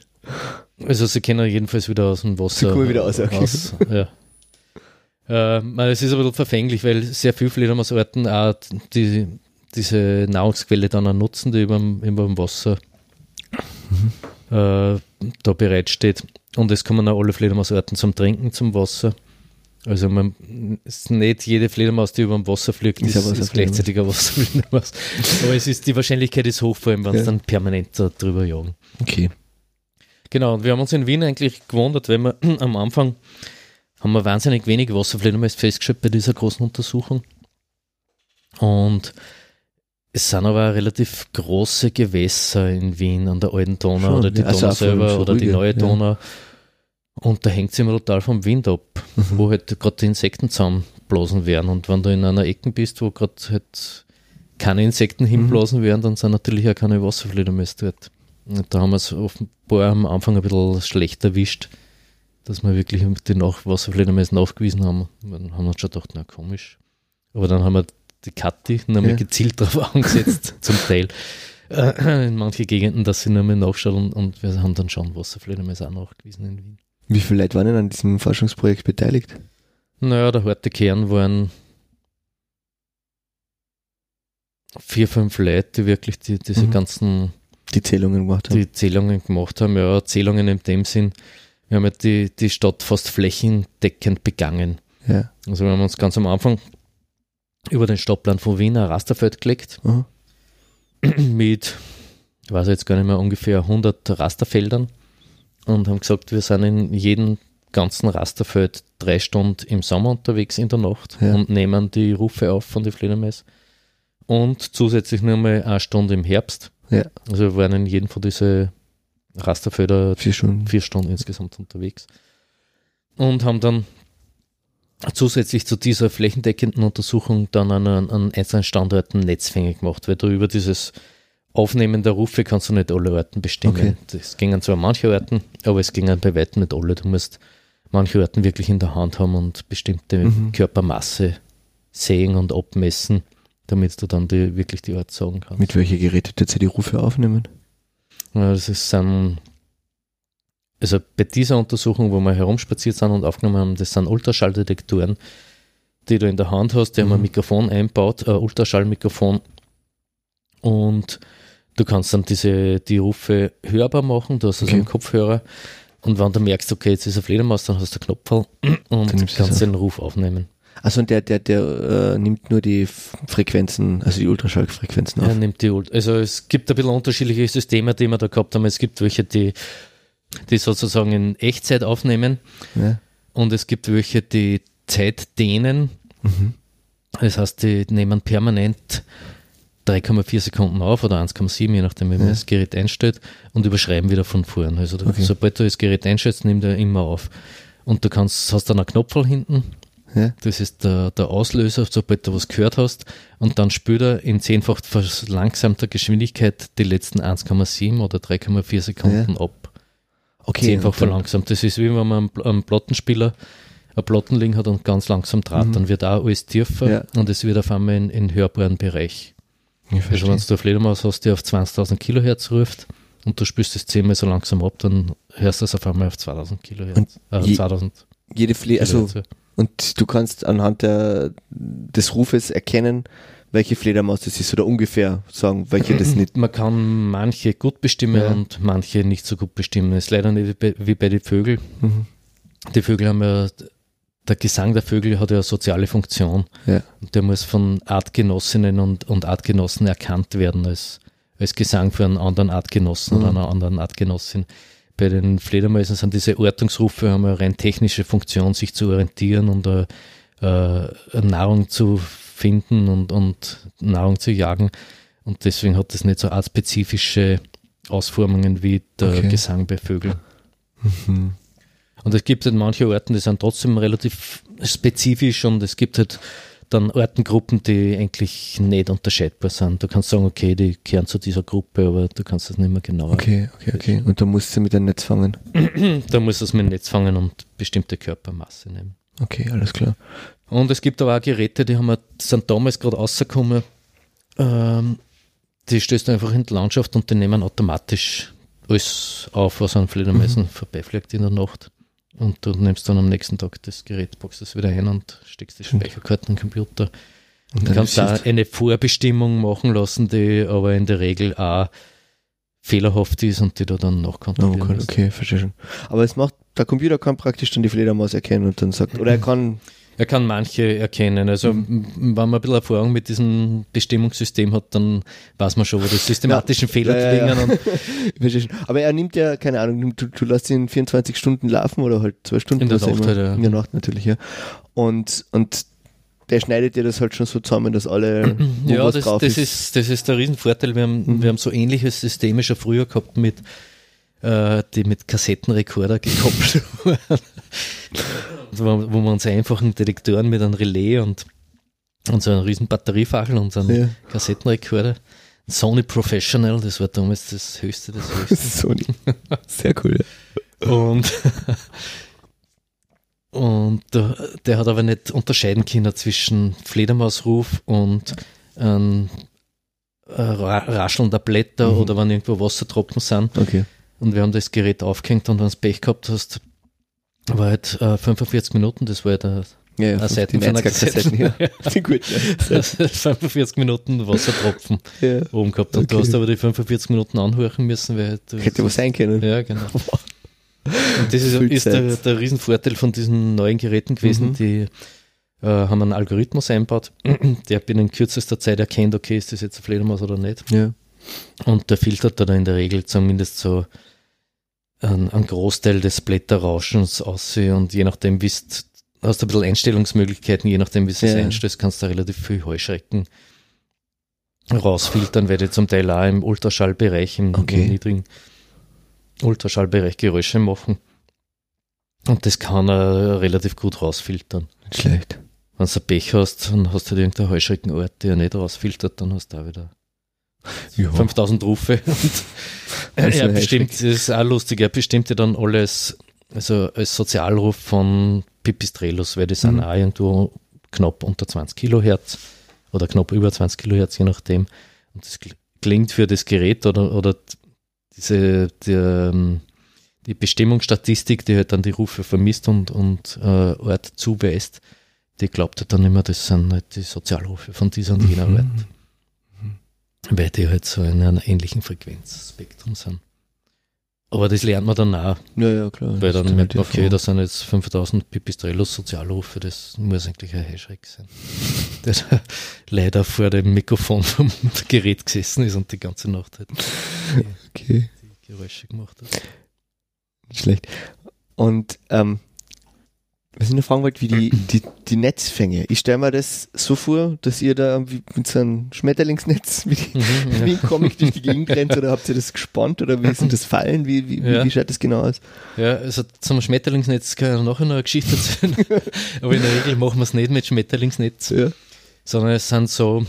also sie können jedenfalls wieder aus dem Wasser. Sie kommen wieder raus, okay. raus, ja. Äh, es ist bisschen verfänglich, weil sehr viele Fledermausarten auch die, diese Nahrungsquelle dann auch nutzen, die über dem, über dem Wasser Mhm. Äh, da bereitsteht. Und es kommen auch alle Fledermausarten zum Trinken, zum Wasser. Also man, es ist nicht jede Fledermaus, die über dem Wasser fliegt, Ist ist, ist, Wasserfledermaus. gleichzeitig ein Wasserfledermaus. [LAUGHS] Aber es ist, die Wahrscheinlichkeit ist hoch, vor allem wenn Ja. es dann permanent da drüber jagen. Okay. Genau, und wir haben uns in Wien eigentlich gewundert, weil wir [CLEARS THROAT] am Anfang haben wir wahnsinnig wenig Wasserfledermäuse festgestellt bei dieser großen Untersuchung. Und Es sind aber auch relativ große Gewässer in Wien an der alten Donau Schon, oder die ja, also Donau selber oder die neue ja. Donau. Und da hängt es immer total vom Wind ab, Mhm. wo halt gerade die Insekten zusammenblasen werden. Und wenn du in einer Ecke bist, wo gerade halt keine Insekten Mhm. hinblasen werden, dann sind natürlich auch keine Wasserfledermäuse dort. Und da haben wir es offenbar am Anfang ein bisschen schlecht erwischt, dass wir wirklich die Nach Wasserfledermäuse nachgewiesen haben. Dann haben wir uns schon gedacht, na komisch. Aber dann haben wir die Kathi nochmal Ja. gezielt darauf [LAUGHS] angesetzt, zum Teil. Äh, in manchen Gegenden, dass sie nochmal nachschauen und, und wir haben dann schon Wasserfledermäuse auch nachgewiesen in Wien. Wie viele Leute waren denn an diesem Forschungsprojekt beteiligt? Naja, der harte Kern waren vier, fünf Leute, die wirklich die, diese Mhm. ganzen Die Zählungen gemacht haben. die Zählungen gemacht haben. Ja, Zählungen in dem Sinn, wir haben ja die, die Stadt fast flächendeckend begangen. ja. Also wir haben uns ganz am Anfang über den Stadtplan von Wien ein Rasterfeld gelegt Aha. [CLEARS THROAT] mit, ich weiß jetzt gar nicht mehr, ungefähr 100 Rasterfeldern und haben gesagt, wir sind in jedem ganzen Rasterfeld drei Stunden im Sommer unterwegs in der Nacht Ja. und nehmen die Rufe auf von den Fledermäusen und zusätzlich nochmal eine Stunde im Herbst. Ja. Also wir waren in jedem von diesen Rasterfelder Vier Stunden. vier Stunden insgesamt unterwegs und haben dann zusätzlich zu dieser flächendeckenden Untersuchung dann an, an einzelnen Standorten Netzfänge gemacht, weil du über dieses Aufnehmen der Rufe kannst du nicht alle Orten bestimmen. Okay. Das gingen zwar manche Orten, aber es gingen bei weitem nicht alle. Du musst manche Orten wirklich in der Hand haben und bestimmte Mhm. Körpermasse sehen und abmessen, damit du dann die, wirklich die Ort sagen kannst. Mit welchen Geräten tut sie die Rufe aufnehmen? Ja, das ist ein, also bei dieser Untersuchung, wo wir herumspaziert sind und aufgenommen haben, das sind Ultraschalldetektoren, die du in der Hand hast, die haben ein Mhm. Mikrofon einbaut, ein Ultraschallmikrofon und du kannst dann diese, die Rufe hörbar machen, du hast also Okay. einen Kopfhörer und wenn du merkst, okay, jetzt ist eine Fledermaus, dann hast du einen Knopf [CLEARS THROAT] und kannst den Ruf aufnehmen. Also und der, der, der äh, nimmt nur die Frequenzen, also die Ultraschallfrequenzen auf. Er nimmt die, Ult- also es gibt ein bisschen unterschiedliche Systeme, die wir da gehabt haben. Es gibt welche, die, die sozusagen in Echtzeit aufnehmen Ja. und es gibt welche, die Zeit dehnen. Mhm. Das heißt, die nehmen permanent 3,4 Sekunden auf oder 1,7, je nachdem, wie man Ja. das Gerät einstellt und überschreiben wieder von vorn. Also Okay. sobald du das Gerät einstellst, nimmt er immer auf. Und du kannst, hast dann einen Knopf hinten, Ja. das ist der, der Auslöser, sobald du was gehört hast. Und dann spürt er in zehnfach verlangsamter Geschwindigkeit die letzten 1,7 oder 3,4 Sekunden ab. Okay. zehnfach verlangsamt. Das ist wie wenn man einen, Pl- einen Plattenspieler ein Plattenling hat und ganz langsam draht, Mhm. dann wird auch alles tiefer Ja. und es wird auf einmal in, in hörbaren Bereich. Ich Also wenn du eine Fledermaus hast, die auf 20.000 Kilohertz ruft und du spürst es zehnmal so langsam ab, dann hörst du es auf einmal auf 2000 Kilohertz. Und äh, je- 2000 Jede Fle also und du kannst anhand der, des Rufes erkennen, welche Fledermaus das ist oder ungefähr sagen, welche das nicht. Man kann manche gut bestimmen Ja. und manche nicht so gut bestimmen. Es ist leider nicht wie bei, den Vögeln. Mhm. Die Vögel haben ja, der Gesang der Vögel hat ja eine soziale Funktion. Ja. Und der muss von Artgenossinnen und, und Artgenossen erkannt werden als, als Gesang für einen anderen Artgenossen Mhm. oder einer anderen Artgenossin. Bei den Fledermäusen sind diese Ortungsrufe haben eine rein technische Funktion, sich zu orientieren und äh, äh, Nahrung zu finden und, und Nahrung zu jagen. Und deswegen hat das nicht so artspezifische Ausformungen wie der Okay. Gesang bei Vögeln. Mhm. Und es gibt halt manche Orten, die sind trotzdem relativ spezifisch und es gibt halt dann Ortengruppen, die eigentlich nicht unterscheidbar sind. Du kannst sagen, okay, die gehören zu dieser Gruppe, aber du kannst das nicht mehr genauer. Okay, okay, okay. Und da musst du mit einem Netz fangen. [CLEARS THROAT] Da muss es mit dem Netz fangen und bestimmte Körpermasse nehmen. Okay, alles klar. Und es gibt aber auch Geräte, die haben wir, sind damals gerade rausgekommen, ähm, die stößt einfach in die Landschaft und die nehmen automatisch alles auf, was an Fledermäusen vorbeifliegt in der Nacht. Und du nimmst dann am nächsten Tag das Gerät, packst es wieder ein und steckst die Speicherkarte in den Computer. Und Du kannst da eine Vorbestimmung machen lassen, die aber in der Regel auch fehlerhaft ist und die du dann Oh, nachkontrollieren okay, musst. okay, verstehe schon. Aber es macht, der Computer kann praktisch dann die Fledermaus erkennen und dann sagt, oder er kann, Er kann manche erkennen. Also Mhm. wenn man ein bisschen Erfahrung mit diesem Bestimmungssystem hat, dann weiß man schon, wo die systematischen Fehler ja, ja, ja. liegen. [LAUGHS] Aber er nimmt ja, keine Ahnung, du, du lässt ihn 24 Stunden laufen oder halt zwei Stunden. In der Nacht halt, ja. In der Nacht natürlich, ja. Und, und der schneidet dir das halt schon so zusammen, dass alle [CLEARS THROAT] wo Ja, das, drauf das, ist, das ist der Riesenvorteil. Wir haben, wir haben so ähnliche Systeme schon früher gehabt mit, äh, die mit Kassettenrekorder gekoppelt [LAUGHS] waren. Wo, wo wir uns einfach einen Detektoren mit einem Relais und, und so einen riesen Batteriefachel und so einen Ja. Kassettenrekorder. Sony Professional, das war damals das höchste, das höchste. Das [LAUGHS] ist Sony. Sehr cool. Ja. Und, und der, hat aber nicht unterscheiden können zwischen Fledermausruf und ein äh, Ra- Rascheln der Blätter Mhm. oder wenn irgendwo Wassertropfen sind. Okay. Und wir haben das Gerät aufgehängt und wenn du Pech gehabt hast, war halt äh, 45 Minuten, das war ja der Ja, ja, Eine die von der 90er Kassetten, [LAUGHS] ja. [LAUGHS] Kassette. Gut, ja. [LAUGHS] 45 Minuten Wassertropfen ja. oben gehabt. Und du Okay. hast aber die 45 Minuten anhören müssen, weil du Hätte was sein können. Ja, genau. Und das ist, ist der, der Riesenvorteil von diesen neuen Geräten gewesen. Mhm. Die äh, haben einen Algorithmus einbaut, [CLEARS THROAT] der binnen kürzester Zeit erkennt, okay, ist das jetzt ein Fledermaus oder nicht. Ja. Und der filtert da in der Regel zumindest so einen, einen Großteil des Blätterrauschens aus. Und je nachdem, wie es hast du ein bisschen Einstellungsmöglichkeiten, je nachdem, wie du es Ja. einstellst, kannst du relativ viel Heuschrecken rausfiltern, weil die zum Teil auch im Ultraschallbereich, im, Okay. im niedrigen Ultraschallbereich Geräusche machen. Und das kann er relativ gut rausfiltern. Nicht schlecht. Wenn du ein Pech hast, dann hast du halt irgendeine Heuschreckenart, die er nicht rausfiltert, dann hast du da wieder Ja. 5000 Rufe. [LAUGHS] Und Also er ein bestimmt, das ist auch lustig, er bestimmt ja dann alles, also als Sozialruf von Pipistrellus, weil die sind Mhm. auch irgendwo knapp unter 20 Kilohertz oder knapp über 20 Kilohertz, je nachdem. Und das kl- klingt für das Gerät oder, oder diese, die, ähm, die Bestimmungsstatistik, die halt dann die Rufe vermisst und, und äh, Ort zuweist, die glaubt halt dann immer, das sind halt die Sozialrufe von dieser und jener Ort. Weil die halt so in einem ähnlichen Frequenzspektrum sind. Aber das lernt man dann auch, Ja, ja, klar. weil dann merkt man, okay, das sind jetzt 5000 Pipistrellos Sozialrufe, das muss eigentlich ein Heuschreck sein. [LAUGHS] Der da leider vor dem Mikrofon vom Gerät gesessen ist und die ganze Nacht halt Okay, die Geräusche gemacht hat. schlecht. Und, ähm, was ich noch fragen wollte, wie die, [CLEARS THROAT] die, die Netzfänge. Ich stelle mir das so vor, dass ihr da mit so einem Schmetterlingsnetz wie, die, Mhm, [LAUGHS] wie ein Comic durch die Gegend rennt oder habt ihr das gespannt oder wie sind das Fallen? Wie, wie, Ja. wie schaut das genau aus? Ja, also zum Schmetterlingsnetz kann ich nachher noch eine Geschichte erzählen. [LAUGHS] Aber in der Regel machen wir es nicht mit Schmetterlingsnetz. Ja. sondern es sind so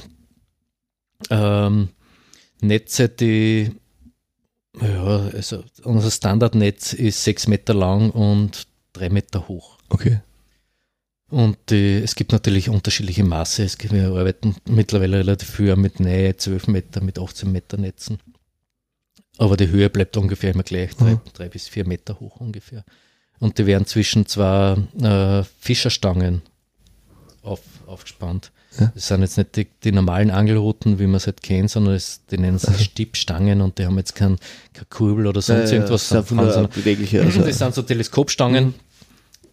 ähm, Netze, die ja, also unser Standardnetz ist sechs Meter lang und drei Meter hoch. Okay. Und die, es gibt natürlich unterschiedliche Maße. Es gibt, wir arbeiten mittlerweile relativ viel auch mit Nähe, 12 Meter, mit 18 Meter Netzen. Aber die Höhe bleibt ungefähr immer gleich, drei, Mhm. drei bis vier Meter hoch ungefähr. Und die werden zwischen zwei äh, Fischerstangen auf, aufgespannt. Ja. Das sind jetzt nicht die, die normalen Angelrouten, wie man es halt kennt, sondern es, die nennen sich [LAUGHS] Stippstangen und die haben jetzt kein, kein Kurbel oder sonst Ja, ja, irgendwas. das einfach sondern- nur bewegliche. [LAUGHS] Also, das sind so Teleskopstangen,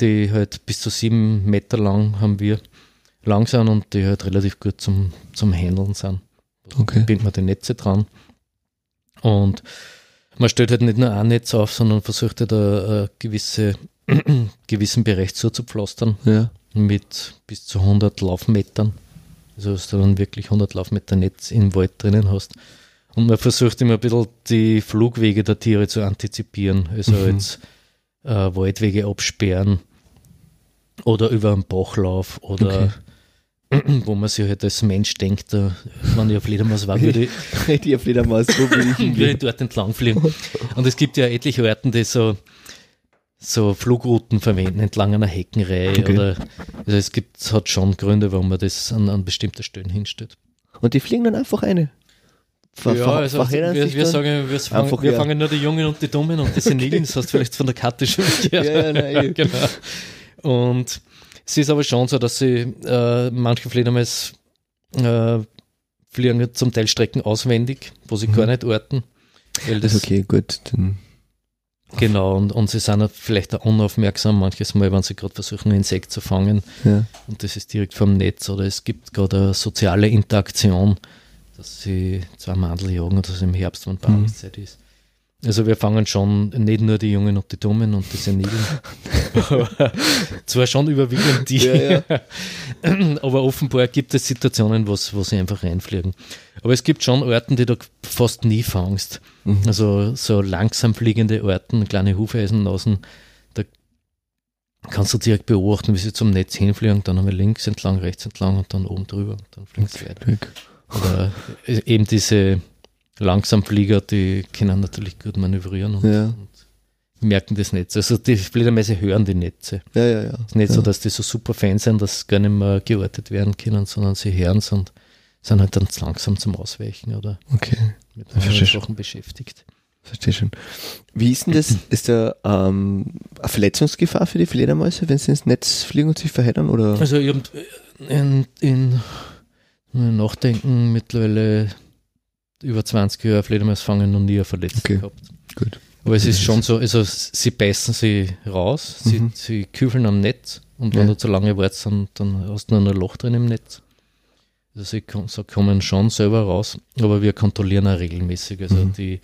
die halt bis zu sieben Meter lang haben wir lang sind und die halt relativ gut zum, zum Handeln sind. okay. Bindet man die Netze dran. Und man stellt halt nicht nur ein Netz auf, sondern versucht halt einen gewisse, [CLEARS THROAT] gewissen Bereich zuzupflastern Ja. mit bis zu 100 Laufmetern. Also dass du dann wirklich 100 Laufmeter Netz im Wald drinnen hast. Und man versucht immer ein bisschen die Flugwege der Tiere zu antizipieren. Also Mhm. jetzt äh, Waldwege absperren oder über einen Bachlauf oder [CLEARS THROAT] wo man sich halt als Mensch denkt, äh, wenn ich auf Fledermaus war, würde ich, [LAUGHS] Red ihr Fledermaus, wo will ich würde ich dort entlang fliegen. Und es gibt ja etliche Orten, die so, so Flugrouten verwenden, entlang einer Heckenreihe. Okay. Oder, also es gibt, hat schon Gründe, warum man das an, an bestimmte Stellen hinstellt. Und die fliegen dann einfach eine. Ver, ja, also wir, wir sagen, wir, fangen, wir fangen nur die Jungen und die Dummen und die [LAUGHS] Senilen, das hast du vielleicht von der Karte schon gehört. [LAUGHS] Ja, ja, nein, genau. Und es ist aber schon so, dass sie äh, manche Fledermaus äh, fliegen zum Teil Strecken auswendig, wo sie Mhm. gar nicht orten. Weil das, Das okay, gut. Dann, Genau, und, und sie sind vielleicht auch unaufmerksam manches Mal, wenn sie gerade versuchen, ein Insekt zu fangen ja. und das ist direkt vom Netz oder es gibt gerade eine soziale Interaktion, dass sie zwei Mandel jagen oder so im Herbst, wenn Paarungszeit ist. Also wir fangen schon nicht nur die Jungen und die Dummen und die Senilen, [LAUGHS] zwar schon überwiegend die, Ja, [LAUGHS] aber offenbar gibt es Situationen, wo, sie einfach reinfliegen. Aber es gibt schon Orten, die du fast nie fangst. Mhm. Also so langsam fliegende Orten, kleine Hufeisennasen, da kannst du direkt beobachten, wie sie zum Netz hinfliegen, dann einmal links entlang, rechts entlang und dann oben drüber und dann fliegen sie weiter. Oder eben diese Langsamflieger, die können natürlich gut manövrieren und, Ja. und merken das Netz. Also die Fledermäuse hören die Netze. Ja, ja, ja. Es ist nicht ja. so, dass die so super Fans sind, dass gar nicht mehr geortet werden können, sondern sie hören es und sind halt dann zu langsam zum Ausweichen oder Okay, mit anderen. Sachen beschäftigt. verstehe schon. Wie ist denn das? Ist da ähm, eine Verletzungsgefahr für die Fledermäuse, wenn sie ins Netz fliegen und sich verheddern? Oder? Also ich in, in, in Nachdenken mittlerweile über 20 Jahre Fledermaus fangen noch nie eine Verletzung Okay. gehabt. Gut. Aber es ist schon so, also sie beißen sie raus, sie, Mhm. sie küfeln am Netz und wenn Ja. du zu lange wartest, dann, dann hast du nur ein Loch drin im Netz. Also sie so kommen schon selber raus, aber wir kontrollieren auch regelmäßig. Also Mhm. die,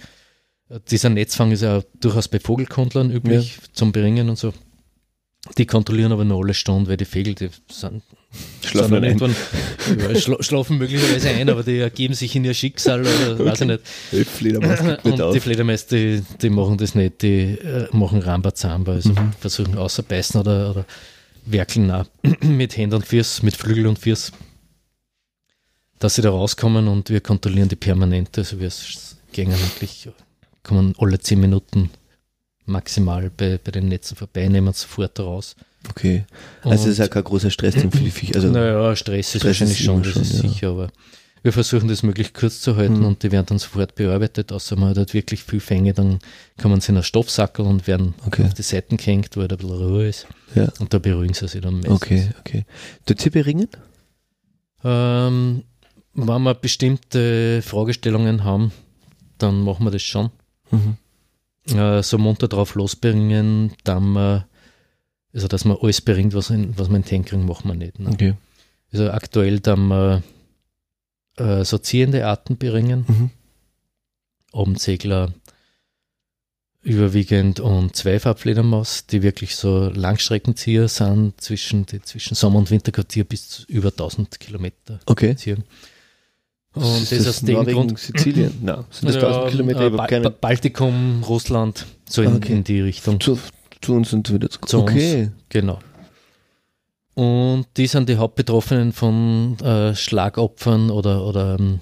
dieser Netzfang ist ja durchaus bei Vogelkundlern üblich zum Beringen und so. Die kontrollieren aber nur alle Stunden, weil die Vögel, die sind, Schlafen irgendwann, ja, schla schlafen möglicherweise ein, aber die ergeben sich in ihr Schicksal oder [LAUGHS] weiß ich nicht. Elf Fledermaus Und auf. die Fledermäuse, die, die machen das nicht, die äh, machen Rambazamba, also Mhm. versuchen außerbeißen oder, oder werkeln auch [CLEARS THROAT] mit Händen und Füß, mit Flügel und Füß, dass sie da rauskommen und wir kontrollieren die permanent, also wir gehen eigentlich, kommen alle zehn Minuten maximal bei, bei den Netzen vorbei, nehmen sofort raus. Okay. Also es ist ja kein großer Stress für die Viecher. Also, naja, Stress ist Stress wahrscheinlich ist schon, das schon, ist ja. sicher, aber wir versuchen das möglichst kurz zu halten Mhm. und die werden dann sofort bearbeitet, außer man hat halt wirklich viel Fänge, dann kommen sie in einen Stoffsackel und werden Okay. auf die Seiten gehängt, wo halt ein bisschen Ruhe ist ja. und da beruhigen sie sich dann meistens. Okay, okay. Tut sie beringen? Ähm, wenn wir bestimmte Fragestellungen haben, dann machen wir das schon. Mhm. Äh, so munter drauf losbringen, dann wir, also dass man alles bringt, was, in, was wir in den Tank kriegen, machen wir nicht. Ne? Okay. Also aktuell dann wir äh, so ziehende Arten beringen, Mhm. Abendsegler überwiegend und Zweifarbfledermaus, die wirklich so Langstreckenzieher sind, zwischen, die zwischen Sommer- und Winterquartier bis zu über 1000 Kilometer Okay. ziehen. Und das, aus dem Norwegen, Grund, Sizilien? Nein, sind das Ja, 1000 Kilometer? Ba- Baltikum, Russland, so in, Okay. in die Richtung. zu, zu uns und wieder zurück. Zu uns. okay. Genau. Und die sind die Hauptbetroffenen von äh, Schlagopfern oder, oder ähm,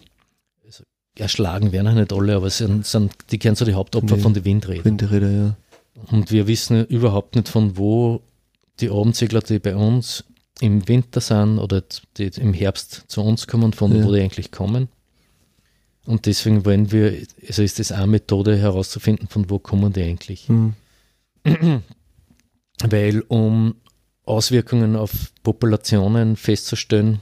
also, erschlagen werden auch nicht alle, aber sind, sind, die kennen so die Hauptopfer Nee. von den Windrädern. Windräder, ja. Und wir wissen überhaupt nicht, von wo die Abendsegler, die bei uns im Winter sind oder die im Herbst zu uns kommen, von Ja. wo die eigentlich kommen. Und deswegen wollen wir, also ist das eine Methode herauszufinden, von wo kommen die eigentlich. Mhm. [CLEARS THROAT] Weil um Auswirkungen auf Populationen festzustellen,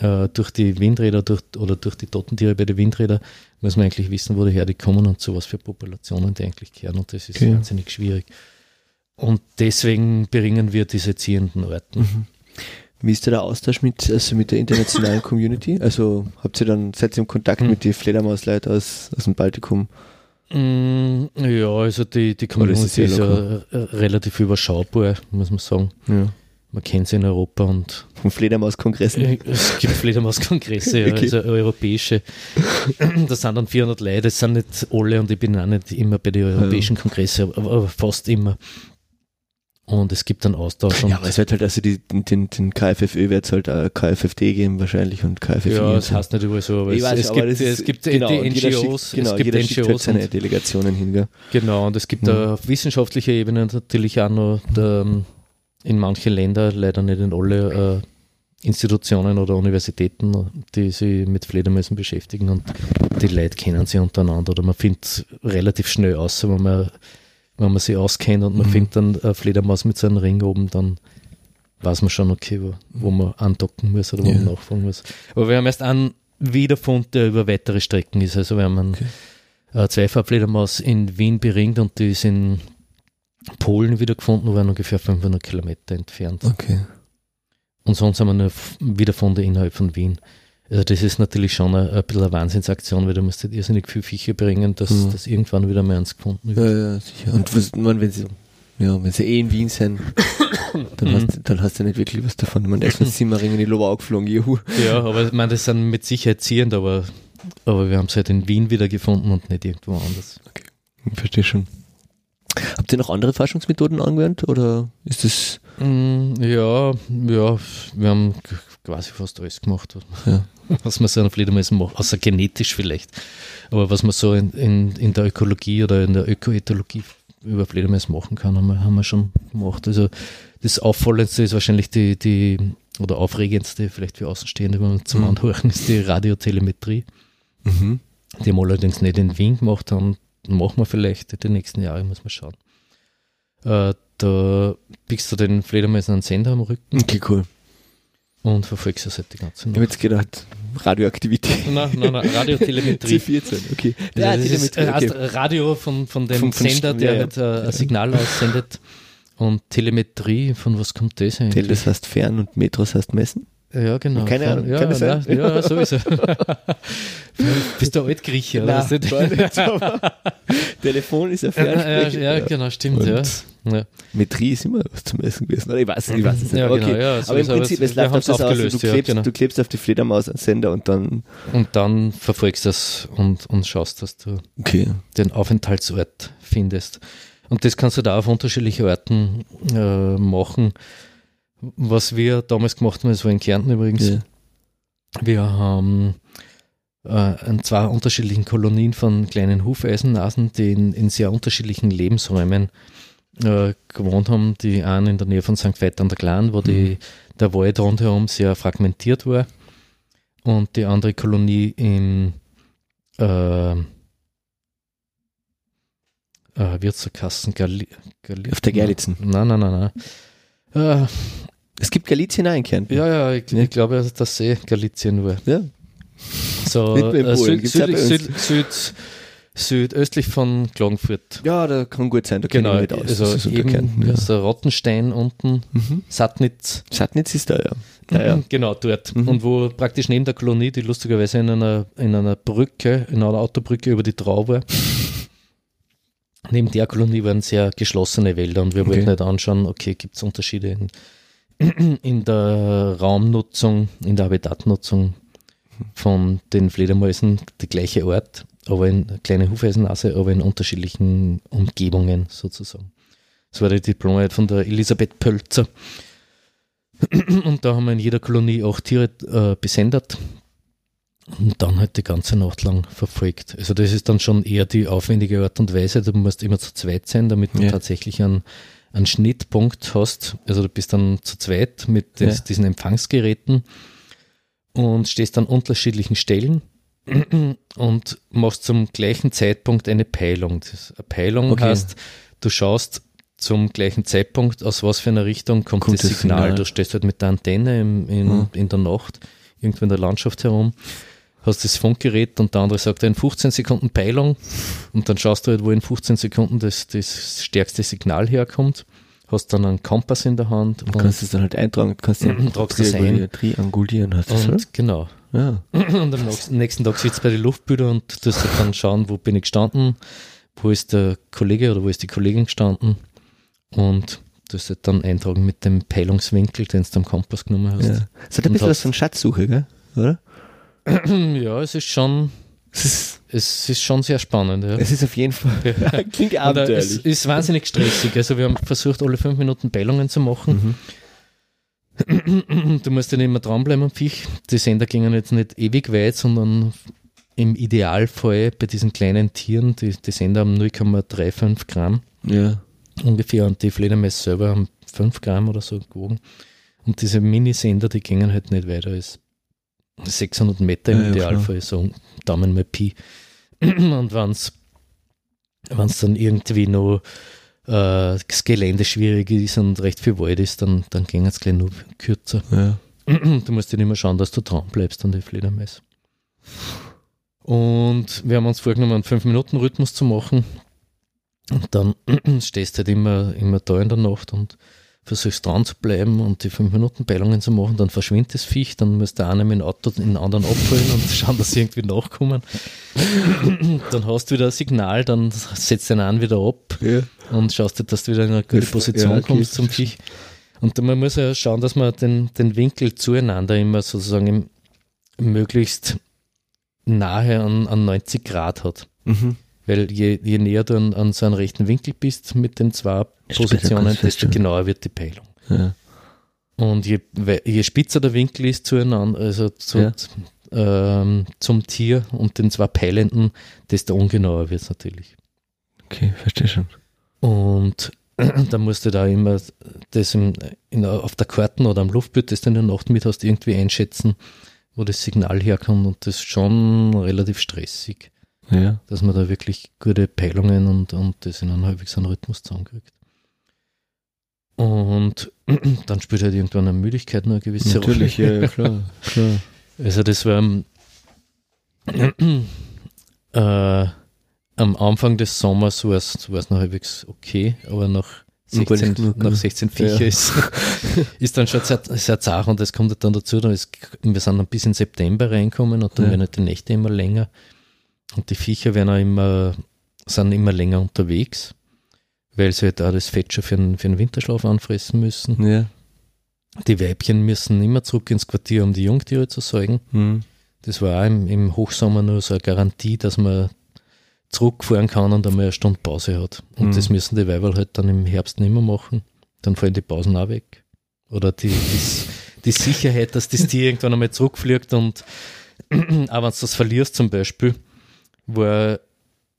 äh, durch die Windräder durch, oder durch die toten Tiere bei den Windrädern, muss man eigentlich wissen, woher die kommen und zu was für Populationen die eigentlich kehren. Und das ist Okay. wahnsinnig schwierig. Und deswegen bringen wir diese ziehenden Orten. Mhm. Wie ist da der Austausch mit, also mit der internationalen Community? Also habt ihr dann, seid ihr im Kontakt Mhm. mit den Fledermausleuten aus, aus dem Baltikum? Mm, ja, also die, die Community ist ja relativ überschaubar, muss man sagen. Ja. Man kennt sie in Europa und Vom Fledermauskongressen? Es gibt Fledermauskongresse, ja, Okay. also europäische. Da sind dann 400 Leute, das sind nicht alle und ich bin auch nicht immer bei den europäischen Kongresse, aber, aber fast immer. Und es gibt dann Austausch. Ja, aber es wird halt, also die, den, den KFFÖ wird es halt auch KFFD geben wahrscheinlich und KFFI. ja, das so. heißt nicht überall so, aber Ich es, weiß, es, aber gibt, es gibt genau, die NGOs, schickt, genau, es gibt jeder schickt halt NGOs seine Delegationen hin, gell? genau, und es gibt da auf wissenschaftlicher Ebene natürlich auch noch der, ähm, in manchen Ländern, leider nicht in alle äh, Institutionen oder Universitäten, die sich mit Fledermäusen beschäftigen und die Leute kennen sie untereinander oder man findet relativ schnell aus, wenn man, wenn man sie auskennt und man Mhm. findet dann eine Fledermaus mit so einem Ring oben, dann weiß man schon, okay, wo, wo man andocken muss oder wo Ja. man nachfragen muss. Aber wir haben erst einen Wiederfund, der über weitere Strecken ist. Also wir haben einen Okay. äh, Zweifarbfledermaus in Wien beringt und die ist in Polen wieder gefunden, waren ungefähr 500 Kilometer entfernt. Okay. Und sonst haben wir nur Wiederfunde innerhalb von Wien. Also das ist natürlich schon ein, ein bisschen eine Wahnsinnsaktion, weil du musst halt irrsinnig viel Viecher bringen, dass Mhm. das irgendwann wieder mal eins gefunden wird. Ja, ja, sicher. Und was, man, wenn sie, ja, wenn sie eh in Wien sind, [COUGHS] dann, Mhm. hast, dann hast du nicht wirklich was davon. Man erst mit Simmering in die Lobau geflogen, juhu. Ja, aber ich meine, das sind mit Sicherheit ziehend, aber, aber wir haben es halt in Wien wieder gefunden und nicht irgendwo anders. Ich verstehe schon. Habt ihr noch andere Forschungsmethoden angewandt oder ist das, Mm, Ja, ja, wir haben quasi fast alles gemacht, was [LAUGHS] man, Ja. was man so an Fledermäusen macht, außer genetisch vielleicht. Aber was man so in, in, in der Ökologie oder in der Ökoethologie über Fledermäuse machen kann, haben wir, haben wir schon gemacht. Also das Auffallendste ist wahrscheinlich die, die oder aufregendste, vielleicht für Außenstehende, wenn man zum Mhm. Anhören, ist die Radiotelemetrie. mhm. Die haben wir allerdings nicht in Wien gemacht haben, machen wir vielleicht in den nächsten Jahren, muss man schauen. Äh, da biegst du den Fledermäusen einen Sender am Rücken Okay, cool. Und verfolgst halt die ganze Ich habe Nacht. jetzt gedacht, Radioaktivität. Nein, nein, nein, [LAUGHS] Radiotelemetrie. C14, okay. Ja, das ist, Telemetrie, äh, okay. heißt Radio von, von dem Von- von Sender, der ja, ja. halt äh, ein Signal aussendet. Und Telemetrie, von was kommt das eigentlich? das heißt fern und Metros heißt messen. Ja, genau. Keine Ahnung, ja, kann das sein? ja, sowieso. [LAUGHS] Bist du Altgrieche, oder? Nein, gar nicht, [LAUGHS] Telefon ist ja ja, ja, Fernsprechen. ja, genau, stimmt, Und ja. ja. Metrie ist immer was zum Essen gewesen. Oder ich weiß, ich weiß es nicht. Ja, aber genau, okay. ja, aber im Prinzip, es- läuft auf das aus, du klebst, genau. du klebst auf die Fledermaus einen Sender und dann, Und dann verfolgst du das und, und schaust, dass du okay. den Aufenthaltsort findest. Und das kannst du da auf unterschiedliche Orten äh, machen. Was wir damals gemacht haben, das war in Kärnten übrigens, Ja. wir haben äh, in zwei unterschiedlichen Kolonien von kleinen Hufeisennasen, die in, in sehr unterschiedlichen Lebensräumen äh, gewohnt haben. Die einen in der Nähe von St. Veit an der Glan, wo die, der Wald rundherum sehr fragmentiert war. Und die andere Kolonie im äh, äh, Wirtskassen Gali, Gali Auf der Gerlitzen. Nein, nein, nein, nein. Äh, Es gibt Galizien auch in Kärnten. ja, ja, ich, ich glaube, dass eh Galizien war. Ja. So, Nicht äh, süd, ja südöstlich von Klagenfurt. Ja, da kann gut sein, da Genau, ich nicht also das ist eben Kärnten, ja. ist der Rottenstein unten, Mhm. Satnitz, Satnitz ist da, ja. Ja, ja. genau dort. Mhm. Und wo praktisch neben der Kolonie, die lustigerweise in einer, in einer Brücke, in einer Autobrücke über die Trau war, neben der Kolonie waren sehr geschlossene Wälder und wir Okay. wollten halt anschauen, okay, gibt es Unterschiede in, [CLEARS THROAT] in der Raumnutzung, in der Habitatnutzung von den Fledermäusen, der gleiche Ort, aber in kleine Hufeisennase, aber in unterschiedlichen Umgebungen sozusagen. Das war die Diplomarbeit von der Elisabeth Pölzer. [CLEARS THROAT] Und da haben wir in jeder Kolonie auch Tiere äh, besendet und dann halt die ganze Nacht lang verfolgt. Also das ist dann schon eher die aufwendige Art und Weise. Du musst immer zu zweit sein, damit du Ja. tatsächlich einen, einen Schnittpunkt hast. Also du bist dann zu zweit mit des, Ja. diesen Empfangsgeräten und stehst an unterschiedlichen Stellen und machst zum gleichen Zeitpunkt eine Peilung. Das, eine Peilung Okay. heißt, du schaust zum gleichen Zeitpunkt, aus was für einer Richtung kommt, Kommt das Signal. Signal. Du stehst halt mit der Antenne im, in, Mhm. in der Nacht irgendwo in der Landschaft herum, hast das Funkgerät und der andere sagt in 15 Sekunden Peilung und dann schaust du halt, wo in 15 Sekunden das, das stärkste Signal herkommt, hast dann einen Kompass in der Hand Du kannst es dann halt eintragen, kannst du [CLEARS THROAT] Tragst das ein. triangulieren, hast du das, und, und genau. Ja. Und am nächsten- Tag sitzt bei den Luftbildern und du halt dann schauen, wo bin ich gestanden, wo ist der Kollege oder wo ist die Kollegin gestanden und du hast halt dann eintragen mit dem Peilungswinkel, den du am Kompass genommen hast. ja. Es hat ein Und bisschen was von Schatzsuche, gell? oder? [CLEARS THROAT] Ja, es ist schon, Es ist, es schon sehr spannend. Ja. es ist auf jeden Fall, [LAUGHS] klingt Und, äh, es abenteuerlich. ist wahnsinnig stressig. Also wir haben versucht, alle fünf Minuten Peilungen zu machen. Mhm. Du musst ja nicht immer dranbleiben am Viech. Die Sender gingen jetzt nicht ewig weit, sondern im Idealfall bei diesen kleinen Tieren, die, die Sender haben 0,35 Gramm Ja. ungefähr und die Fledermäuse selber haben 5 Gramm oder so gewogen. Und diese Minisender, die gingen halt nicht weiter als 600 Meter im Ja, ja, Idealfall, so Daumen mal Pi. [CLEARS THROAT] Und wenn es dann irgendwie noch äh, das Gelände schwierig ist und recht viel Wald ist, dann, dann ging es gleich nur kürzer. ja. [CLEARS THROAT] Du musst ja immer schauen, dass du dran bleibst an die Fledermäuse. Und wir haben uns vorgenommen, einen 5-Minuten-Rhythmus zu machen. Und dann [CLEARS THROAT] stehst du halt immer, immer da in der Nacht und versuchst dran zu bleiben und die 5-Minuten-Peilungen zu machen, dann verschwindet das Viech, dann muss der eine mit dem Auto den anderen abholen und [LAUGHS] schauen, dass sie irgendwie nachkommen. [CLEARS THROAT] dann hast du wieder ein Signal, dann setzt den einen wieder ab Ja. und schaust dir, dass du wieder in eine gute Position ja, okay. kommst zum Viech. Und man muss ja schauen, dass man den, den Winkel zueinander immer sozusagen im, möglichst nahe an, an 90 Grad hat. Mhm. Weil je, je näher du an, an so einem rechten Winkel bist mit den zwei Positionen, desto genauer wird die Peilung. Ja. Und je, je spitzer der Winkel ist zueinander, also zu, Ja. ähm, zum Tier und den zwei Peilenden, desto ungenauer wird es natürlich. Okay, verstehe schon. Und [CLEARS THROAT] da musst du da immer das im, in, auf der Karten oder am Luftbild, das du in der Nacht mit hast, irgendwie einschätzen, wo das Signal herkommt. Und das ist schon relativ stressig, Ja. dass man da wirklich gute Peilungen und, und das in einem halbwegs einen Rhythmus zusammenkriegt. Und [CLEARS THROAT] dann spielt halt irgendwann eine Müdigkeit noch eine gewisse Natürlich, Rolle. ja, ja, klar. [LAUGHS] klar. Also das war am, [CLEARS THROAT] äh, am Anfang des Sommers war es noch halbwegs okay, aber nach Aber 16, nicht genug, nach ne? 16 Viecher Ja. ist, [LAUGHS] ist dann schon sehr, sehr zart und das kommt dann dazu, dann ist, wir sind dann bis in September reinkommen und dann Ja. werden halt die Nächte immer länger und die Viecher werden auch immer, sind immer länger unterwegs, weil sie halt auch das Fett schon für den, für den Winterschlaf anfressen müssen. Ja. Die Weibchen müssen immer zurück ins Quartier, um die Jungtiere zu säugen. Hm. Das war auch im, im Hochsommer nur so eine Garantie, dass man zurückfahren kann und einmal eine Stunde Pause hat. Und Mhm. das müssen die Weiberl halt dann im Herbst nicht mehr machen. Dann fallen die Pausen auch weg. Oder die, die, die Sicherheit, dass das Tier [LAUGHS] irgendwann einmal zurückfliegt und [CLEARS THROAT] auch wenn du das verlierst zum Beispiel, war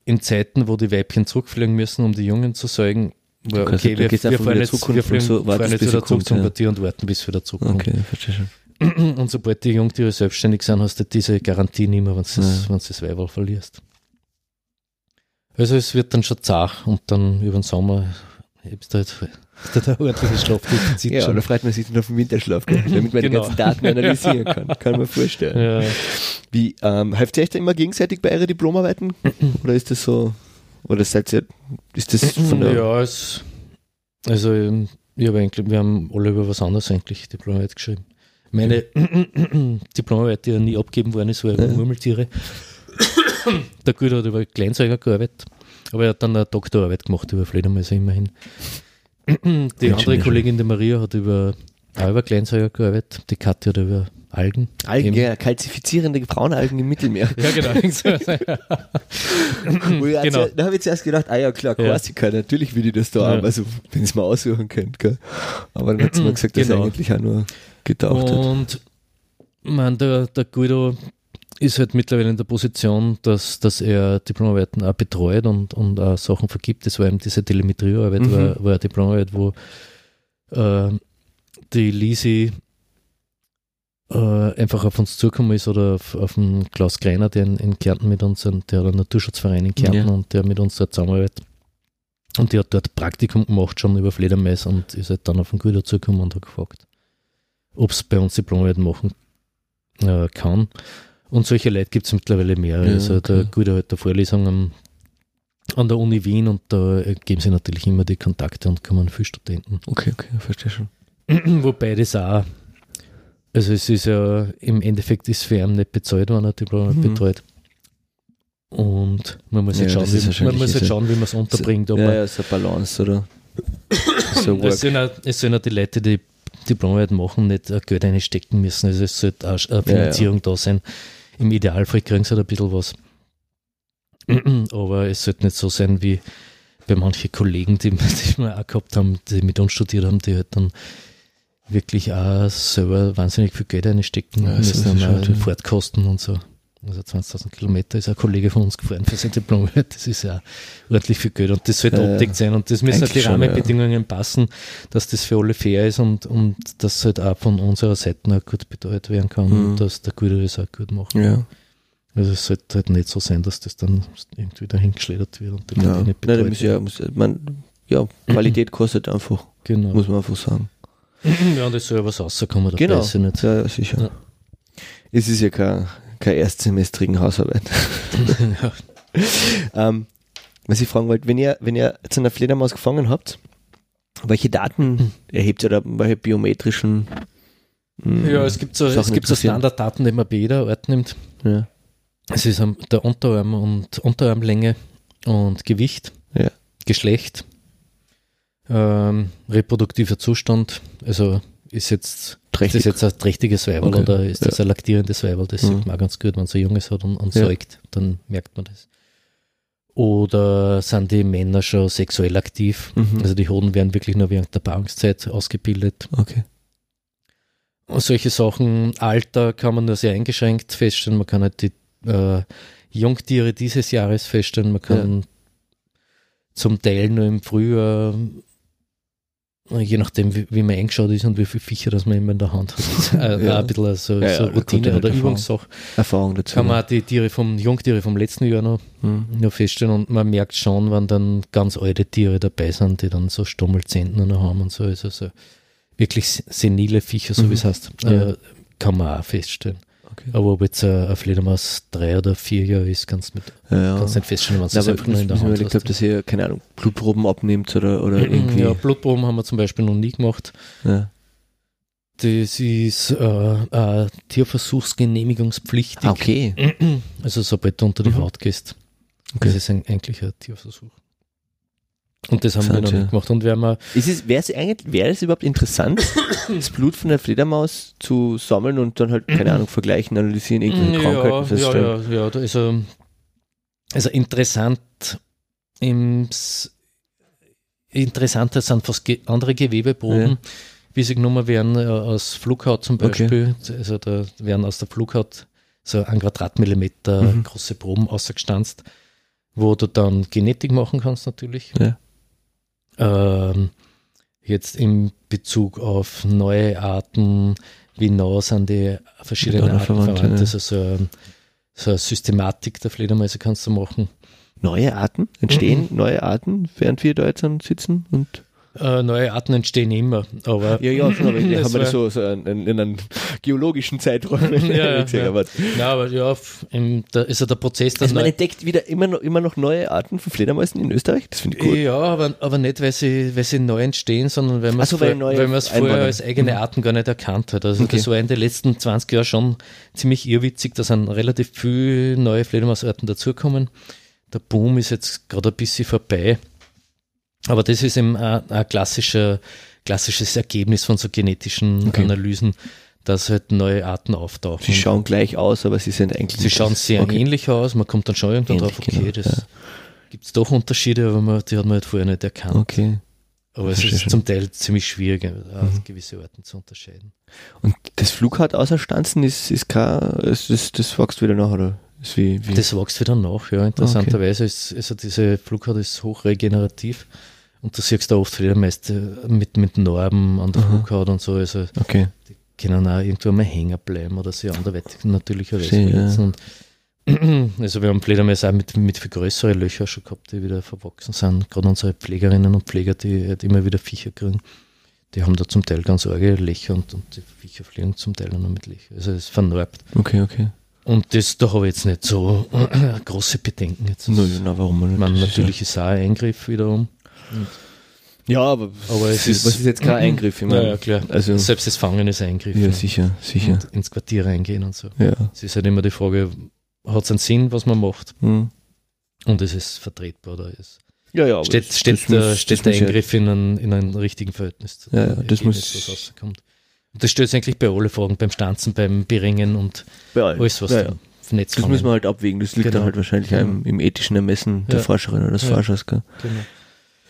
in Zeiten, wo die Weibchen zurückfliegen müssen, um die Jungen zu säugen, war okay, du wir, wir fahren jetzt, und wir fliegen, so fahren jetzt bis wieder er zurück zum ja. Quartier und warten, bis wieder zurückkommt. Okay, verstehe schon. [CLEARS THROAT] Und sobald die Jungtiere selbstständig sind, hast du diese Garantie nicht mehr, wenn du das, Ja. das Weiberl verlierst. Also es wird dann schon zach und dann über den Sommer hebst du halt hast du da ordentliche Schlafdefizit [LAUGHS] Ja, schon. da freut man sich dann auf den Winterschlaf, gell? damit man die Genau. ganzen Daten [LAUGHS] analysieren kann. Kann man vorstellen. Ja. Wie, ähm, helft ihr euch da immer gegenseitig bei euren Diplomarbeiten? Oder ist das so, oder seid ihr, ist das von der, ja, es, also ähm, ich habe eigentlich, wir haben alle über was anderes eigentlich Diplomarbeit geschrieben. Meine [CLEARS THROAT] Diplomarbeit, die ja nie abgeben worden ist, war über Ja. Murmeltiere. Der Guido hat über Kleinsäuger gearbeitet, aber er hat dann eine Doktorarbeit gemacht über Fledermäuse immerhin. [CLEARS THROAT] Die andere. Kollegin, die Maria, hat über, auch über Kleinsäuger gearbeitet. Die Katja hat über Algen. Algen, ja, kalzifizierende Braunalgen im Mittelmeer. [LAUGHS] Ja, genau. [LAUGHS] Ich Genau. Da habe ich zuerst gedacht, ah ja klar, Ja. Korsika, natürlich will ich das da Ja. haben, also wenn ich es mal aussuchen könnte. Gell? Aber dann hat sie mir [CLEARS THROAT] gesagt, dass Genau. er eigentlich auch nur getaucht hat. Und man, der, der Guido ist halt mittlerweile in der Position, dass, dass er Diplomarbeiten auch betreut und, und auch Sachen vergibt. Das war eben diese Telemetriearbeit, Mhm. war, war eine Diplomarbeit, wo äh, die Lisi äh, einfach auf uns zugekommen ist oder auf, auf den Klaus Greiner, der in, in Kärnten mit uns, der hat einen Naturschutzverein in Kärnten Ja. und der mit uns dort zusammenarbeitet. Und die hat dort Praktikum gemacht schon über Fledermäuse und ist halt dann auf den Guido zugekommen und hat gefragt, ob es bei uns Diplomarbeit machen äh, kann. Und solche Leute gibt es mittlerweile mehr. Ja, also der okay. Guido hat eine Vorlesung am, an der Uni Wien und da geben sie natürlich immer die Kontakte und kommen viele Studenten. Okay, okay, verstehe schon. [CLEARS THROAT] Wobei das auch, also es ist ja, im Endeffekt ist für ihn nicht bezahlt, wenn er Diplomarbeit Mhm. betreut. Und man muss Ja, jetzt schauen, das ist wie, man muss jetzt diese- schauen, wie man es unterbringt. ob ja, ja, so eine Balance, oder? [CLEARS THROAT] so es, sind auch, es sollen auch die Leute, die Diplomarbeit machen, nicht äh, Geld einstecken müssen. Also es sollte auch eine Finanzierung da sein. Im Idealfall kriegen sie halt ein bisschen was. [CLEARS THROAT] Aber es sollte nicht so sein wie bei manchen Kollegen, die, [LAUGHS] die wir auch gehabt haben, die mit uns studiert haben, die halt dann wirklich auch selber wahnsinnig viel Geld einstecken Ja, müssen. Fahrtkosten und so. Also 20.000 Kilometer ist ein Kollege von uns gefahren für sein Diplom. [LAUGHS] Das ist ja ordentlich viel Geld und das sollte Ja, abdeckt sein und das müssen halt die schon, ja. Rahmenbedingungen passen, dass das für alle fair ist und, und dass halt auch von unserer Seite auch gut betreut werden kann Mhm. und dass der Guido das auch gut macht. Ja, Also es sollte halt nicht so sein, dass das dann irgendwie dahin geschleudert wird und die ja. Leute nicht Nein, da betreut muss ja, muss, man, ja, Qualität kostet einfach, Genau. muss man einfach sagen. Ja, und es soll ja was rauskommen dabei, Genau, ist ja nicht. ja, sicher. Ja. Es ist ja kein, keine erstsemestrigen Hausarbeit. [LAUGHS] ähm, was ich fragen wollte, wenn ihr, wenn ihr jetzt eine Fledermaus gefangen habt, Welche Daten erhebt ihr da bei biometrischen? mh, Ja, es gibt so, es gibt so? Standarddaten, die man bei jeder Art nimmt. Ja. Es ist der Unterarm und Unterarmlänge und Gewicht, Ja. Geschlecht, ähm, reproduktiver Zustand. Also ist jetzt, ist Trächtig. das jetzt ein trächtiges Weiberl Okay. oder ist das ein laktierendes Weiberl? Das Mhm. sieht man auch ganz gut, wenn es ein Junges hat und, und Ja. säugt, dann merkt man das. Oder sind die Männer schon sexuell aktiv? Mhm. Also die Hoden werden wirklich nur während der Paarungszeit ausgebildet. Okay. Und solche Sachen, Alter kann man nur sehr eingeschränkt feststellen. Man kann halt die äh, Jungtiere dieses Jahres feststellen. Man kann zum Teil nur im Frühjahr, je nachdem, wie, wie man eingeschaut ist und wie viele Viecher das man immer in der Hand hat, [LAUGHS] äh, Ja. ein bisschen so, Ja, ja, so kommt Routine ja oder Erfahrung. Übungssache. Erfahrung dazu. Kann man auch die Tiere vom, Jungtiere vom letzten Jahr noch, Mhm. noch feststellen und man merkt schon, wenn dann ganz alte Tiere dabei sind, die dann so Stummelzenten noch haben und so. Also so wirklich senile Viecher, so Mhm. wie es heißt, Ja. äh, kann man auch feststellen. Okay. Aber ob jetzt äh, ein Fledermaus drei oder vier Jahre ist, kannst du mit, Ja, kannst nicht feststellen, wenn Na, es einfach nur in der Hand überlegt, ob hast. das hier, keine Ahnung, Blutproben abnimmt oder, oder irgendwie. Ja, Blutproben haben wir zum Beispiel noch nie gemacht. Ja. Das ist äh, äh, Tierversuchsgenehmigungspflichtig. Ah, okay. [CLEARS THROAT] Also sobald du unter die Mhm. Haut gehst. Okay. Das ist ein, eigentlich ein Tierversuch. Und das haben wir noch nicht gemacht. Und wir haben auch Ist es, wäre es eigentlich, wäre es überhaupt interessant, [COUGHS] das Blut von der Fledermaus zu sammeln und dann halt, keine Ahnung, vergleichen, analysieren, irgendwelche Krankheiten ja, feststellen? ja, ja, ja, da ist er, also interessant im interessanter sind fast andere Gewebeproben, Ja. wie sie genommen werden äh, aus Flughaut zum Okay. Beispiel. Also da werden aus der Flughaut so ein Quadratmillimeter Mhm. große Proben ausgestanzt, wo du dann Genetik machen kannst natürlich. Ja. Ähm, jetzt in Bezug auf neue Arten, wie nah sind die verschiedenen Arten verwandt, ja. Also so, ein- so eine Systematik der Fledermäuse kannst du machen. Neue Arten? Entstehen neue Arten, während wir da jetzt sitzen? Und Äh, neue Arten entstehen immer, aber ja, ja, aber ich [LAUGHS] Das habe mir das so, so in, in, in einem geologischen Zeitraum [LAUGHS] ja, gesehen, ja. aber Ja, aber ja, im, da ist ja der Prozess der also man entdeckt wieder immer noch, immer noch neue Arten von Fledermäusen in Österreich. Das finde ich gut. Ja, aber, aber nicht, weil sie, weil sie neu entstehen, sondern weil man es so, es vorher als eigene Arten gar nicht erkannt hat. Also Okay. das war in den letzten 20 Jahren schon ziemlich irrwitzig, da sind relativ viele neue Fledermausarten dazugekommen. Der Boom ist jetzt gerade ein bisschen vorbei. Aber das ist eben ein, ein klassischer, klassisches Ergebnis von so genetischen Okay. Analysen, dass halt neue Arten auftauchen. Sie schauen gleich aus, aber sie sind eigentlich Sie schauen sehr okay. ähnlich aus, man kommt dann schon irgendwann Ähnlich, drauf, okay, genau, das ja. gibt es doch Unterschiede, aber man, die hat man halt vorher nicht erkannt. Okay. Aber es ist zum Teil ziemlich schwierig, äh, Mhm. gewisse Arten zu unterscheiden. Und das Flughaut außerstanzen ist, ist kein, ist, das, das wächst wieder nach, oder? Wie, wie Das wächst wieder nach, ja. Interessanterweise ist also diese Flughaut ist hochregenerativ und du siehst da oft Fledermäuse mit, mit Narben an der Aha. Flughaut und so. Also okay. die können auch irgendwo mal hängen bleiben oder sie anderweitig natürlicherweise Verstehe, ja. Und [CLEARS THROAT] also wir haben Fledermäuse auch mit, mit viel größeren Löcher schon gehabt, die wieder verwachsen sind. Gerade unsere Pflegerinnen und Pfleger, die halt immer wieder Viecher kriegen, die haben da zum Teil ganz arge Löcher und, und die Viecher fliegen zum Teil auch noch mit Löchern. Also es vernarbt. Okay, okay. Und das, da habe ich jetzt nicht so [CLEARS THROAT] große Bedenken. Jetzt. Na, ja, na, warum nicht? Man, natürlich ist auch ein Eingriff wiederum. Ja, aber, Aber es ist- was ist jetzt kein Eingriff? Ich meine, Ja, klar. Also, Selbst das Fangen ist ein Eingriff. ja, sicher, sicher. Und ins Quartier reingehen und so. Ja. Es ist halt immer die Frage, hat es einen Sinn, was man macht? Hm. Und es ist vertretbar oder ist. Ja, ja. aber steht das- steht, das der, muss- steht der muss ja- Eingriff in einem in ein richtigen Verhältnis zu Ja, ja, das muss- was rauskommt. Und das stellt eigentlich bei alle Fragen, beim Stanzen, beim Beringen und Bei allen. alles, was ja, ja. Netz Das müssen wir halt abwägen. Das liegt Genau. dann halt wahrscheinlich Ja. im, im ethischen Ermessen der Ja. Forscherin oder des Ja. Forschers. Gell? Genau.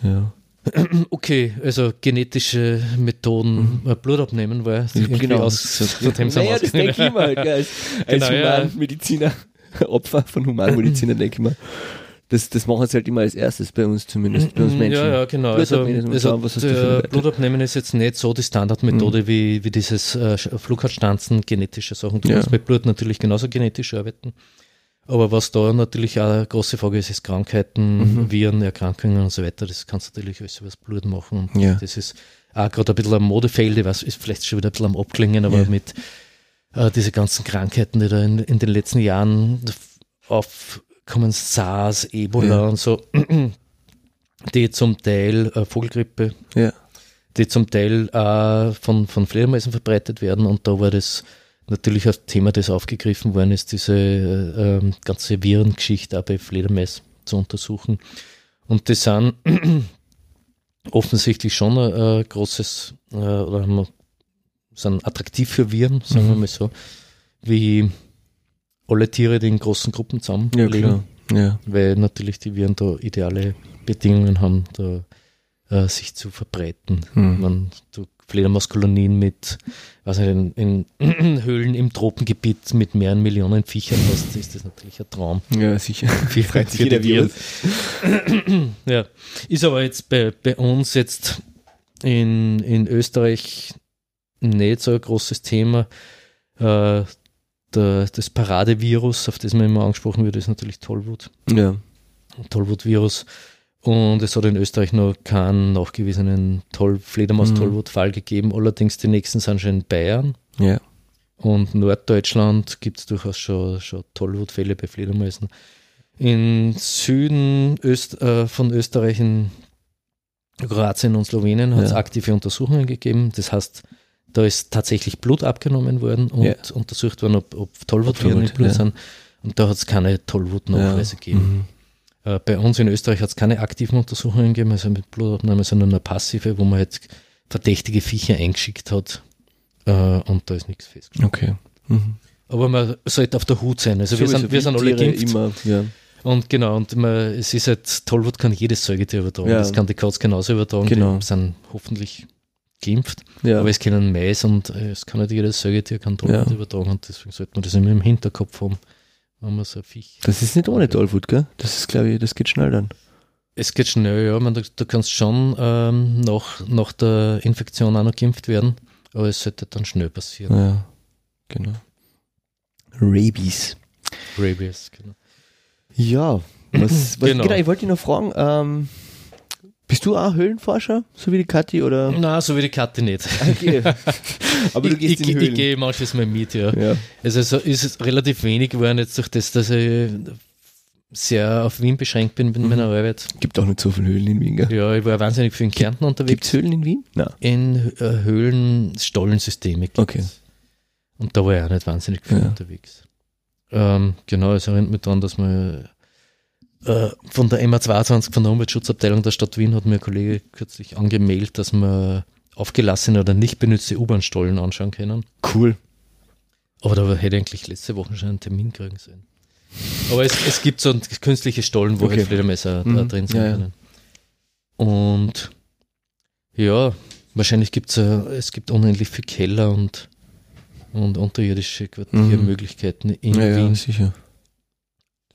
Ja. [CLEARS THROAT] Okay, also genetische Methoden, äh, Blut abnehmen, weil irgendwie aus, von dem [LAUGHS] naja, das denke ich mir halt, als, [LAUGHS] als Genau, ja. Humanmediziner, [LAUGHS] Opfer von Humanmedizinern, [CLEARS THROAT] denke ich mir. Das, das machen sie halt immer als erstes, bei uns zumindest, bei uns Menschen. Ja, ja, genau. Blut Also, abnehmen, also schauen, was der Werte. Blutabnehmen ist jetzt nicht so die Standardmethode Mhm. wie, wie dieses äh, Flughautstanzen, genetische Sachen. Du Ja. kannst mit Blut natürlich genauso genetisch arbeiten. Aber was da natürlich auch eine große Frage ist, ist Krankheiten, Mhm. Viren, Erkrankungen und so weiter. Das kannst du natürlich alles über das Blut machen. Ja. Das ist auch gerade ein bisschen ein Modefeld, ich weiß, ist vielleicht schon wieder ein bisschen am Abklingen, aber Ja. mit äh, diese ganzen Krankheiten, die da in, in den letzten Jahren aufkommen, SARS, Ebola Ja. und so, [CLEARS THROAT] die zum Teil äh, Vogelgrippe, die zum Teil auch von, von Fledermäusen verbreitet werden und da war das natürlich ein Thema, das aufgegriffen worden ist, diese äh, ähm, ganze Virengeschichte auch bei Fledermäusen zu untersuchen. Und das sind [CLEARS THROAT] offensichtlich schon ein, ein großes, äh, oder haben wir, sind attraktiv für Viren, sagen wir Mhm. mal so, wie alle Tiere, die in großen Gruppen zusammenleben, Ja. weil natürlich die Viren da ideale Bedingungen haben, da äh, sich zu verbreiten. Hm. Man, du Fledermauskolonien mit, nicht, in, in [CLEARS THROAT] Höhlen im Tropengebiet mit mehreren Millionen Viechern hast, ist das natürlich ein Traum. Ja, sicher. [LAUGHS] Viel [LAUGHS] Freut sich jeder. Virus. [CLEARS THROAT] Ja, ist aber jetzt bei, bei uns jetzt in, in Österreich nicht so ein großes Thema. Äh, der, das Paradevirus, auf das man immer angesprochen wird, ist natürlich Tollwut. Ja. Tollwut-Virus. Und es hat in Österreich noch keinen nachgewiesenen Toll Fledermaus-Tollwut-Fall gegeben. Allerdings die nächsten sind schon in Bayern. Ja. Und Norddeutschland gibt es durchaus schon, schon Tollwutfälle bei Fledermäusen. Im Süden Öst, äh, von Österreich, in Kroatien und Slowenien, hat es Ja. aktive Untersuchungen gegeben. Das heißt, da ist tatsächlich Blut abgenommen worden und Ja. untersucht worden, ob, ob Tollwutviren im Blut ja. sind. Und da hat es keine Tollwutnachweise gegeben. Mhm. Äh, bei uns in Österreich hat es keine aktiven Untersuchungen gegeben, also mit Blutabnahme, sondern nur passive, wo man halt verdächtige Viecher eingeschickt hat. Äh, und da ist nichts festgestellt. Okay. Mhm. Aber man sollte auf der Hut sein. Also wir Sowieso sind, wir sind alle geimpft. immer, ja. Und genau, und man, es ist halt, Tollwut kann jedes Säugetier übertragen. Ja. Das kann die Katze genauso übertragen. Genau. Die sind hoffentlich geimpft. Ja. Aber es können Mais und äh, es kann nicht jedes Säugetier kann Tollwut Ja. übertragen. Und deswegen sollte man das immer im Hinterkopf haben, wenn man so ein Viech. Das ist nicht ohne Tollwut, gell? Das ist, glaube ich, das geht schnell dann. Es geht schnell, ja. Man, du, du kannst schon ähm, nach, nach der Infektion auch noch geimpft werden, aber es sollte dann schnell passieren. Ja. Genau. Rabies. Rabies, genau. Ja. Was, was, [CLEARS THROAT] Genau. genau. ich wollte dich noch fragen, ähm, bist du auch Höhlenforscher, so wie die Kathi, oder? Na, so wie die Katte nicht. Okay. [LAUGHS] Aber du ich, gehst ich, in ich Höhlen. gehe manches Mal mit, ja. ja. Also so ist es relativ wenig geworden jetzt durch das, dass ich sehr auf Wien beschränkt bin mit Mhm. meiner Arbeit. Gibt auch nicht so viele Höhlen in Wien, gell? Ja, ich war wahnsinnig viel in Kärnten Gibt unterwegs. es Höhlen in Wien? Nein. In äh, Höhlen Stollensysteme gibt's. Okay. Und da war ich auch nicht wahnsinnig viel Ja. unterwegs. Ähm, genau, es erinnert mich daran, dass man von der MA22 von der Umweltschutzabteilung der Stadt Wien hat mir ein Kollege kürzlich angemeldet, dass man aufgelassene oder nicht benutzte U-Bahn-Stollen anschauen können. Cool. Aber da hätte ich eigentlich letzte Woche schon einen Termin kriegen sollen. Aber es, es gibt so künstliche Stollen, wo Okay. halt Fledermesser da Mhm. drin sein Ja, ja. können. Und ja, wahrscheinlich gibt es es gibt unendlich viel Keller und, und unterirdische Quartiermöglichkeiten in Mhm. Ja, ja, Wien. sicher.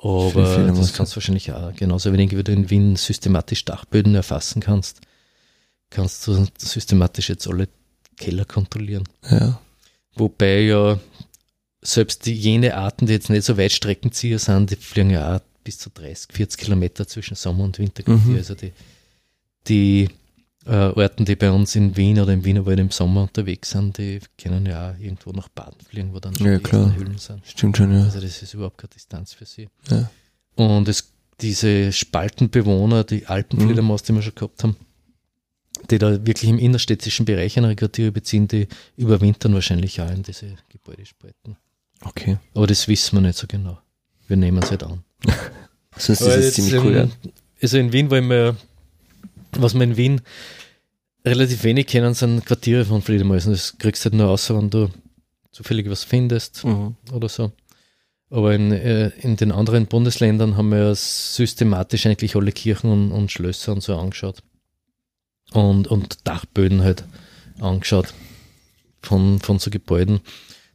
Aber das kannst du wahrscheinlich auch genauso wenig, wie du in Wien systematisch Dachböden erfassen kannst, kannst du systematisch jetzt alle Keller kontrollieren. Ja. Wobei ja selbst die, jene Arten, die jetzt nicht so weit Streckenzieher sind, die fliegen ja auch bis zu 30, 40 Kilometer zwischen Sommer- und Winterquartier. Mhm. Also die, die äh, Orten, die bei uns in Wien oder im Wienerwald im Sommer unterwegs sind, die können ja auch irgendwo nach Baden fliegen, wo dann schon Ja, die klar. Höhlen sind. Stimmt schon, ja. Also das ist überhaupt keine Distanz für sie. Ja. Und es, diese Spaltenbewohner, die Mhm. Alpenfledermaus, die wir schon gehabt haben, die da wirklich im innerstädtischen Bereich eine Quartiere beziehen, die überwintern wahrscheinlich auch in diese Gebäudespalten. Okay. Aber das wissen wir nicht so genau. Wir nehmen es halt an. [LAUGHS] Sonst Aber ist es ziemlich in, cool, ja. Also in Wien wollen wir, was wir in Wien relativ wenig kennen, sind Quartiere von Fledermäusen. Das kriegst du halt nur außer, wenn du zufällig was findest Mhm. oder so. Aber in, äh, in den anderen Bundesländern haben wir ja systematisch eigentlich alle Kirchen und, und Schlösser und so angeschaut. Und, und Dachböden halt angeschaut von, von so Gebäuden.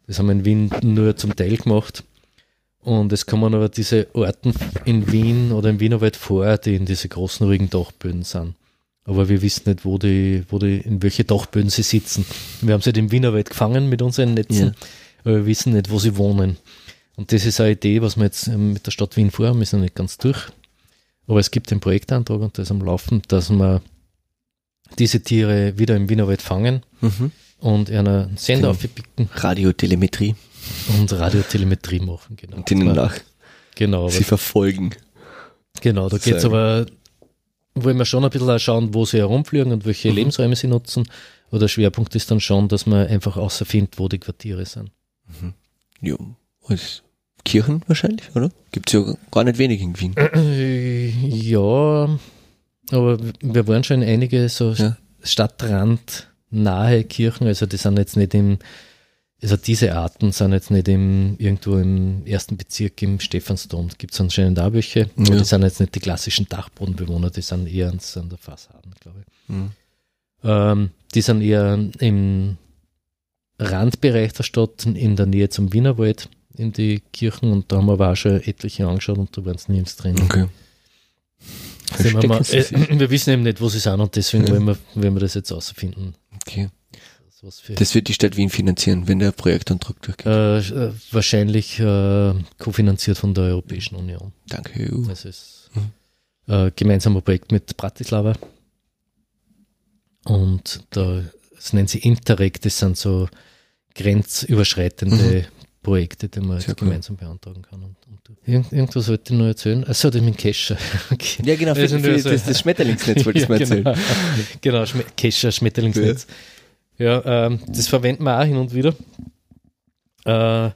Das haben wir in Wien nur zum Teil gemacht. Und es kommen aber diese Orten in Wien oder im Wienerwald vor, die in diese großen ruhigen Dachböden sind. Aber wir wissen nicht, wo die, wo die, in welche Dachböden sie sitzen. Wir haben sie halt im Wienerwald gefangen mit unseren Netzen, Ja. aber wir wissen nicht, wo sie wohnen. Und das ist eine Idee, was wir jetzt ähm, mit der Stadt Wien vorhaben, ist noch nicht ganz durch. Aber es gibt den Projektantrag und der ist am Laufen, dass wir diese Tiere wieder im Wienerwald fangen Mhm. und einer Sender Genau. aufpicken Radiotelemetrie. und Radiotelemetrie machen. Genau. Und ihnen nach Genau, sie verfolgen. Genau, da geht's Sagen. aber wollen wir schon ein bisschen schauen, wo sie herumfliegen und welche Lebensräume sie nutzen. Aber der Schwerpunkt ist dann schon, dass man einfach außerfindet, wo die Quartiere sind. Ja, als Kirchen wahrscheinlich, oder? Gibt's ja gar nicht wenig in Wien. Äh, Ja, aber wir waren schon in einige so Ja. Stadtrand nahe Kirchen, also die sind jetzt nicht im, also diese Arten sind jetzt nicht im, irgendwo im ersten Bezirk im Stephansdom. Gibt es anscheinend auch welche, Ja. die sind jetzt nicht die klassischen Dachbodenbewohner, die sind eher an, an der Fassaden, glaube ich. Mhm. Ähm, die sind eher im Randbereich der Stadt, in der Nähe zum Wienerwald, in die Kirchen und da haben wir aber auch schon etliche angeschaut und da waren es nirgends drin. Okay. Wir, mal, äh, [CLEARS THROAT] wir wissen eben nicht, wo sie sind und deswegen Ja. wollen, wir, wollen wir das jetzt ausfinden. Okay. Was für, Das wird die Stadt Wien finanzieren, wenn der Projektantrag durchgeht. äh, äh, wahrscheinlich äh, kofinanziert von der Europäischen Union. Danke, EU. Das ist äh, gemeinsamer Projekt mit Bratislava. Und da, das nennen sie Interreg, das sind so grenzüberschreitende Projekte, die man jetzt cool. gemeinsam beantragen kann. Und, und Irgend, irgendwas wollte ich noch erzählen. Also, das mit Kescher. [LAUGHS] Okay. Ja, genau, für, für ja so- das, das Schmetterlingsnetz wollte ich [LAUGHS] mal erzählen. Genau, genau Schme Kescher, Schmetterlingsnetz. Ja, ähm, das verwenden wir auch hin und wieder. Äh,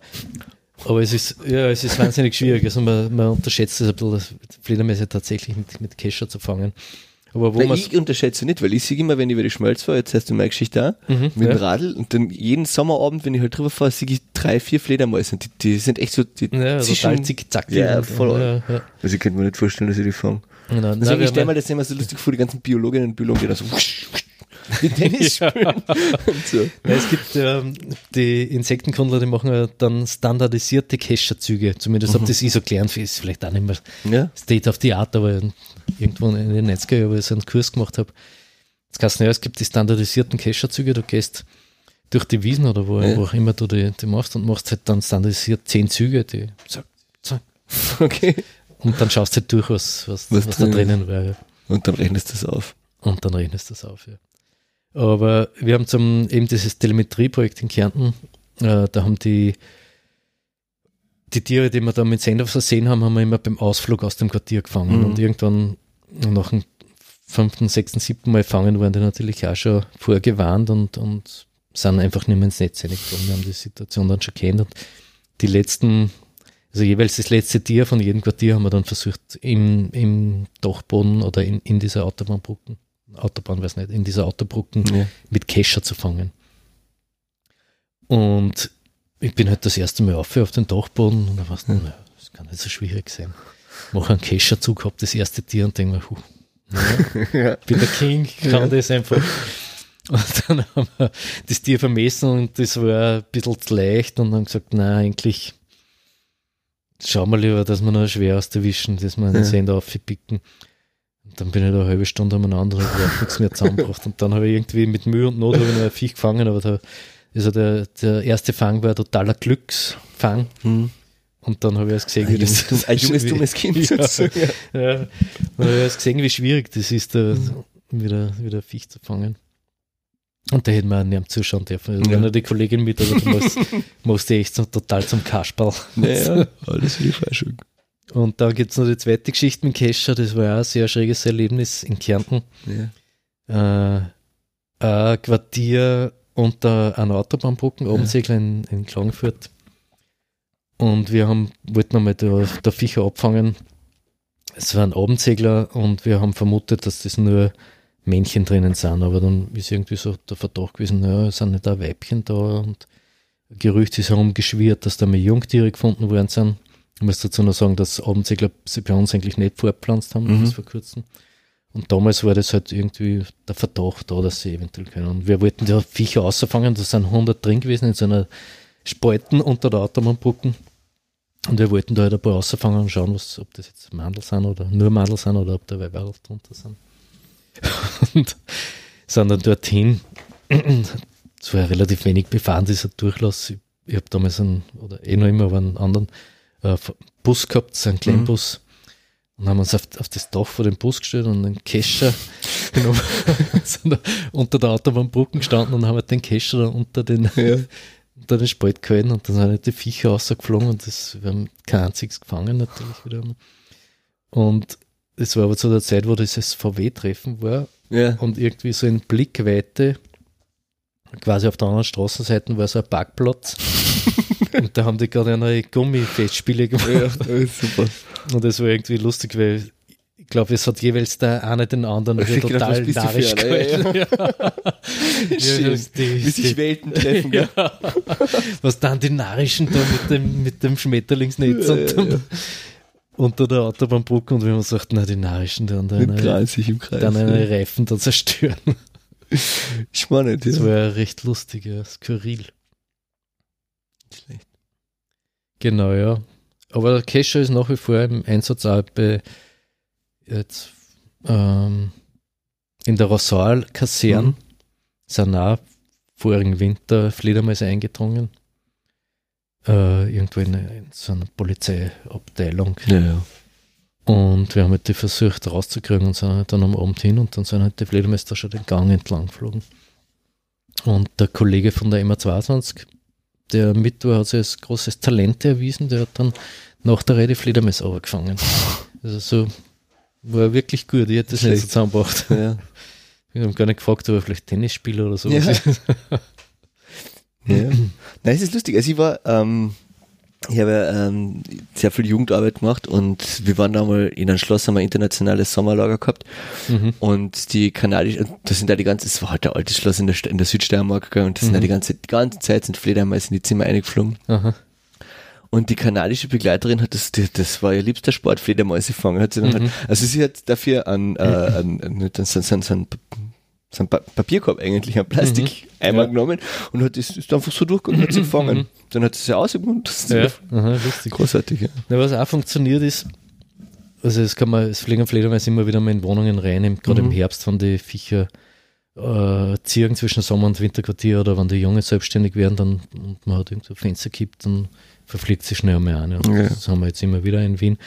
aber es ist, ja, es ist wahnsinnig schwierig. Also man, man unterschätzt es ein bisschen, Fledermäuse tatsächlich mit, mit Kescher zu fangen. Aber wo ich unterschätze nicht, weil ich sehe immer, wenn ich über die Schmelz fahre, jetzt hast du meine Geschichte auch, Mhm, mit dem ja. Radl und dann jeden Sommerabend, wenn ich halt drüber fahre, sehe ich drei, vier Fledermäuse und die, die sind echt so, die ja, zischen- total zickzack. Ja, voll. Ja, ja. Also ich könnte mir nicht vorstellen, dass ich die fange. Genau. Also Nein, ich stelle mir das immer so lustig vor, die ganzen Biologinnen und Biologen, die da so wusch, wusch, mit Tennis [LAUGHS] spielen so. Ja, es gibt ähm, die Insektenkundler, die machen ja dann standardisierte Kescherzüge. Zumindest Mhm. ob das ich so gelernt ist vielleicht auch nicht mehr Ja, State of the Art, aber irgendwo in den 90er Jahren, wo ich so einen Kurs gemacht habe. Jetzt kannst du ja, es gibt die standardisierten Kescherzüge, du gehst durch die Wiesen oder wo, Ja. wo auch immer du die, die machst und machst halt dann standardisiert zehn Züge, die zack, zack, [LAUGHS] okay. und dann schaust du halt durch, was, was, Was was, da drinnen wäre. Und dann rechnest du das auf. Und dann rechnest du das auf, ja. Aber wir haben zum, eben dieses Telemetrieprojekt in Kärnten, äh, da haben die, die Tiere, die wir da mit Sender versehen haben, haben wir immer beim Ausflug aus dem Quartier gefangen. Mhm. Und irgendwann nach dem fünften, sechsten, siebten Mal fangen, waren die natürlich auch schon vorgewarnt und, und sind einfach nicht mehr ins Netz reingekommen. Wir haben die Situation dann schon kennt und die letzten, also jeweils das letzte Tier von jedem Quartier haben wir dann versucht, im, im Dachboden oder in, in dieser Autobahnbrücken, Autobahn weiß nicht, in dieser Autobrücken Ja. mit Kescher zu fangen. Und ich bin halt das erste Mal auf, auf den Dachboden und da war es, Ja. naja, das kann nicht so schwierig sein. Mache einen Kescherzug, hab das erste Tier und denke mir, huh, naja, [LAUGHS] bin der King, kann das einfach. Und dann [LAUGHS] haben wir das Tier vermessen und das war ein bisschen zu leicht und haben gesagt, na eigentlich schauen wir lieber, dass wir noch schwer aus der Wischen, dass wir einen Ja. Sender aufpicken. Dann bin ich da eine halbe Stunde umeinander und überhaupt nichts mehr zusammengebracht. Und dann habe ich irgendwie mit Mühe und Not habe ich noch ein Viech gefangen, aber da, also der, der erste Fang war ein totaler Glücksfang. Hm. Und dann habe ich erst gesehen, Ein wie das junges, ein [LAUGHS] junges wie- dummes Kind [LAUGHS] Ja. sozusagen. ja. Und dann habe ich erst gesehen, wie schwierig das ist, da wieder, wieder ein Viech zu fangen. Und da hätten wir auch nicht zuschauen dürfen. Also Ja. Wenn die Kollegin mit, aber du musst, [LAUGHS] musst echt so total zum Kasperl. Naja, alles für die Freischule. Und dann gibt es noch die zweite Geschichte mit Kescher, das war auch ein sehr schräges Erlebnis in Kärnten. Ja. Äh, ein Quartier unter einer Autobahnbrücken, Abensegler in, in Klagenfurt. Und wir haben, wollten einmal da, da Viecher abfangen. Es waren Abendsegler und wir haben vermutet, dass das nur Männchen drinnen sind, aber dann ist irgendwie so der Verdacht gewesen, naja, es sind nicht da Weibchen da und Gerücht ist herumgeschwirrt, dass da mehr Jungtiere gefunden worden sind. Ich muss dazu noch sagen, dass Abendsegler sie bei uns eigentlich nicht fortpflanzt haben, Mhm. bis vor kurzem. Und damals war das halt irgendwie der Verdacht da, dass sie eventuell können. Und wir wollten die Viecher ausfangen, da sind 100 drin gewesen in so einer Spalten unter der Autobahnbrücken. Und wir wollten da halt ein paar ausfangen und schauen, was, ob das jetzt Mandel sind oder nur Mandel sind oder ob da Weiberl drunter sind. [LAUGHS] Und sind dann dorthin. Es war relativ wenig befahren, dieser Durchlass. Ich, ich habe damals einen, oder eh noch immer, aber einen anderen äh, Bus gehabt, so einen Kleinbus. Und haben uns auf, auf das Dach vor dem Bus gestellt und einen Kescher [LAUGHS] genommen. [LAUGHS] sind da unter der Autobahnbrücken gestanden und haben halt den Kescher unter den, Ja. [LAUGHS] unter den Spalt gehalten und dann sind halt die Viecher rausgeflogen und das, wir haben kein einziges gefangen natürlich wieder. Und das war aber zu der Zeit, wo dieses VW-Treffen war Ja. und irgendwie so in Blickweite, quasi auf der anderen Straßenseite war so ein Parkplatz. [LAUGHS] und da haben die gerade eine Gummifestspiele gemacht. ja, super. Und das war irgendwie lustig, weil ich glaube, es hat jeweils der eine den anderen Ich total du narrisch gehalten. Ja. [LAUGHS] Das- die- Wie sich Welten treffen, ja. Was dann die Narischen da mit dem, mit dem Schmetterlingsnetz Ja, und dem, unter der Autobahnbrücke und wenn man sagt, na, die Narischen, die dann Mit eine, Kreis, im Kreis. dann ja. eine Reifen da zerstören. Spannend, ja. Das war ja recht lustig, ja, skurril. Schlecht. Genau, ja. Aber der Kescher ist nach wie vor im Einsatz auch bei jetzt ähm, in der Rosal-Kaserne Mhm. sind auch vorigen Winter Fledermäuse eingedrungen. Äh, irgendwo in, in so einer Polizeiabteilung. Ja, ja. Und wir haben halt die versucht rauszukriegen und sind halt dann am Abend hin und dann sind halt die Fledermäuse da schon den Gang entlang geflogen. Und der Kollege von der MA22, der mit war, hat sich als großes Talent erwiesen, der hat dann nach der Rede Fledermäuse gefangen. Also so war wirklich gut, ich hätte das nicht so Schlecht. zusammengebracht. ja. [LAUGHS] Wir haben gar nicht gefragt, ob er vielleicht Tennisspieler oder sowas Ja. ist. Ja. Nein, es ist lustig. Also ich war, ähm, ich habe ähm, sehr viel Jugendarbeit gemacht und wir waren da mal in einem Schloss, haben wir ein internationales Sommerlager gehabt Mhm. und die kanadischen, das sind da die ganze, es war halt der alte Schloss in der, in der Südsteiermark und das sind da Mhm. die ganze, die ganze Zeit sind Fledermäuse in die Zimmer eingeflogen Aha. und die kanadische Begleiterin hat das, das war ihr liebster Sport, Fledermäuse fangen, hat sie dann Mhm. halt, also sie hat dafür an, äh, an, an, an so, so, so, ein- so ein Pa- Papierkorb eigentlich, ein Plastikeimer Ja. genommen und hat ist einfach so durchgegangen und hat sie [CLEARS THROAT] gefangen. Mhm. Dann hat sie sie ausgebunden. Das ist Ja, aha, großartig, ja. Na, was auch funktioniert ist, also es kann man, es fliegen Fledermäuse immer wieder mal in Wohnungen rein, im, gerade im Mhm. Herbst, wenn die Viecher äh, ziehen zwischen Sommer- und Winterquartier oder wenn die Junge selbstständig werden dann, und man hat irgendwo Fenster gibt, dann verfliegt sie schnell einmal an. Ja. Das haben wir jetzt immer wieder in Wien.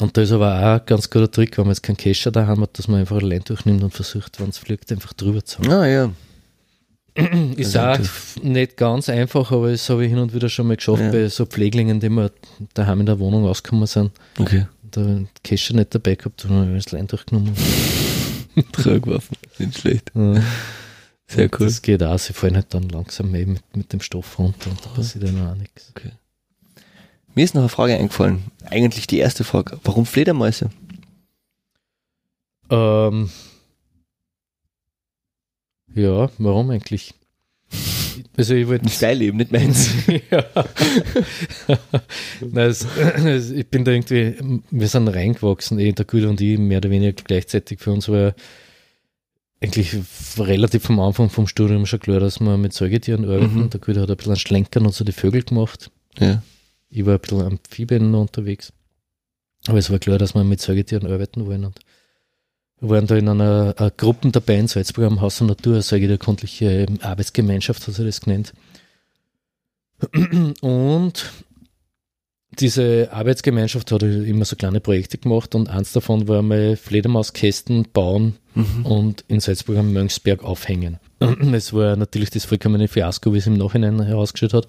Und da ist aber auch ein ganz guter Trick, wenn man jetzt keinen Kescher daheim hat, dass man einfach allein durchnimmt und versucht, wenn es fliegt, einfach drüber zu haben. Ah, ja. [CLEARS THROAT] Ist Also auch nicht ganz einfach, aber das habe ich hin und wieder schon mal geschafft Ja. bei so Pfleglingen, die mir daheim in der Wohnung ausgekommen sind. Okay. Da Kescher nicht dabei gehabt, dann habe ich das Lein durchgenommen. Tragwaffen. [LAUGHS] Nicht schlecht. Ja. Sehr cool. Das geht auch, sie fallen halt dann langsam mit, mit dem Stoff runter und da passiert dann auch nichts. Mir ist noch eine Frage eingefallen. Eigentlich die erste Frage. Warum Fledermäuse? Ähm, ja, warum eigentlich? Also ich wollte dein Leben, nicht meins. [LAUGHS] ja. [LAUGHS] Nein, es, es, ich bin da irgendwie, wir sind reingewachsen, eh, der Güter und ich, mehr oder weniger gleichzeitig. Für uns war eigentlich relativ am Anfang vom Studium schon klar, dass wir mit Säugetieren arbeiten. Mhm. Der Güter hat ein bisschen an Schlenkern und so die Vögel gemacht. ja. Ich war ein bisschen Amphibien noch unterwegs. Aber es war klar, dass wir mit Säugetieren arbeiten wollen. Und wir waren da in einer, einer Gruppe dabei in Salzburg am Haus der Natur, eine säugetierkundliche Arbeitsgemeinschaft, hat sie das genannt. [CLEARS THROAT] Und diese Arbeitsgemeinschaft hat halt immer so kleine Projekte gemacht und eins davon war mal Fledermauskästen bauen Mhm. und in Salzburg am Mönchsberg aufhängen. [CLEARS THROAT] Es war natürlich das vollkommene Fiasko, wie es im Nachhinein herausgestellt hat.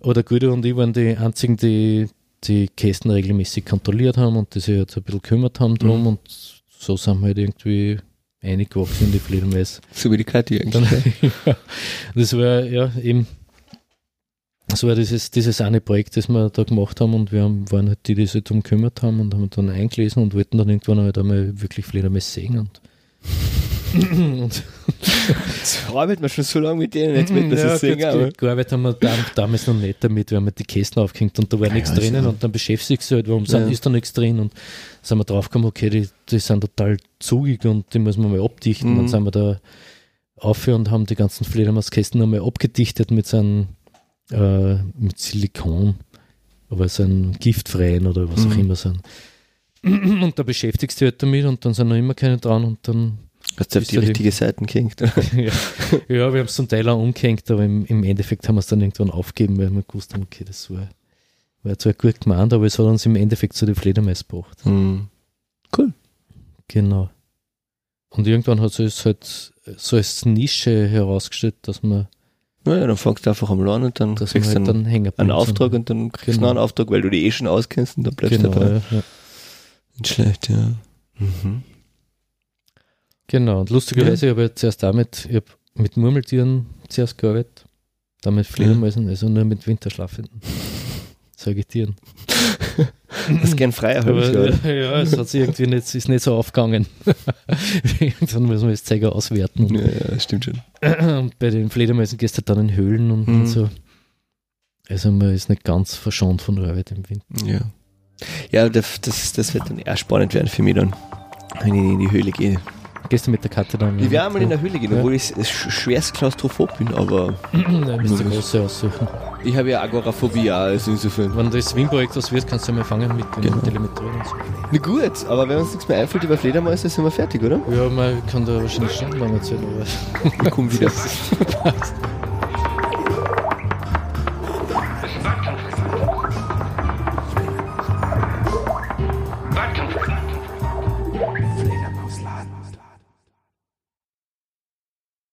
Aber der Guido und ich waren die einzigen, die die Kästen regelmäßig kontrolliert haben und die sich jetzt ein bisschen gekümmert haben drum Mhm. und so sind wir halt irgendwie eingewachsen in die Fledermäuse. So wie die Kathi Dann, eigentlich. [LAUGHS] ja, das war ja eben, das war dieses, dieses eine Projekt, das wir da gemacht haben und wir haben, waren halt die, die sich darum gekümmert haben und haben dann eingelesen und wollten dann irgendwann halt einmal wirklich Fledermäuse sehen und Jetzt [LAUGHS] arbeitet man schon so lange mit denen, jetzt wird das ja, so singen. aber- gearbeitet haben wir dam- damals noch nicht damit, wir haben halt die Kästen aufgehängt und da war nichts ja, ist drinnen ja- und dann beschäftigst du halt, warum sind, Ja. ist da nichts drin und sind wir draufgekommen, okay, die, die sind total zugig und die muss man mal abdichten. Mhm. Dann sind wir da auf und haben die ganzen Fledermauskästen nochmal abgedichtet mit so einem, äh, mit Silikon, aber so einem giftfreien oder was auch Mhm. immer so ein. [CLEARS THROAT] Und da beschäftigst du dich halt damit und dann sind noch immer keine dran und dann Hast du auf die ja die- richtige Seiten gehängt? [LAUGHS] ja, ja, wir haben es zum Teil auch umgehängt, aber im, im Endeffekt haben wir es dann irgendwann aufgegeben, weil wir gewusst haben, okay, das war, war zwar gut gemeint, aber es hat uns im Endeffekt zu den Fledermäuse gebracht. Mhm. Cool. Genau. Und irgendwann hat es halt so als Nische herausgestellt, dass man, Naja, dann fangst du einfach am an und dann dass kriegst du halt einen, dann einen. Auftrag und dann kriegst du Genau. noch einen Auftrag, weil du die eh schon auskennst und dann bleibst Genau, du dabei. ja, ja. Nicht schlecht, ja. Mhm. Genau, und lustigerweise, ich habe ja zuerst damit, ich habe mit Murmeltieren zuerst gearbeitet, dann mit Fledermäusen, also nur mit Winterschlafenden. [LAUGHS] Säugetieren. Das ist gern freier oder? ja, [LAUGHS] ja, es hat sich irgendwie nicht, ist nicht so aufgegangen. [LAUGHS] dann muss man das Zeiger auswerten. Ja, ja, das stimmt schon. und bei den Fledermäusen gehst du dann in Höhlen und, Mhm. und so. Also man ist nicht ganz verschont von Arbeit im Winter. Ja. Ja, das, das, das wird dann eher spannend werden für mich dann, wenn ich in die Höhle gehe. Gehst du mit der Karte dann? Ich werde einmal in der Höhle gehen, obwohl ich schwerst klaustrophob bin, aber [CLEARS THROAT] Nein, müsst du große aussuchen. ich habe ja Agoraphobie, also insofern. Wenn das Wien-Projekt was wird, kannst du mal fangen mit den Genau. Telemetrien und so. Na gut, aber wenn uns nichts mehr einfällt über Fledermäuse, sind wir fertig, oder? Ja, man kann da wahrscheinlich schon lange erzählen, aber Wir kommen wieder. [LAUGHS] Passt.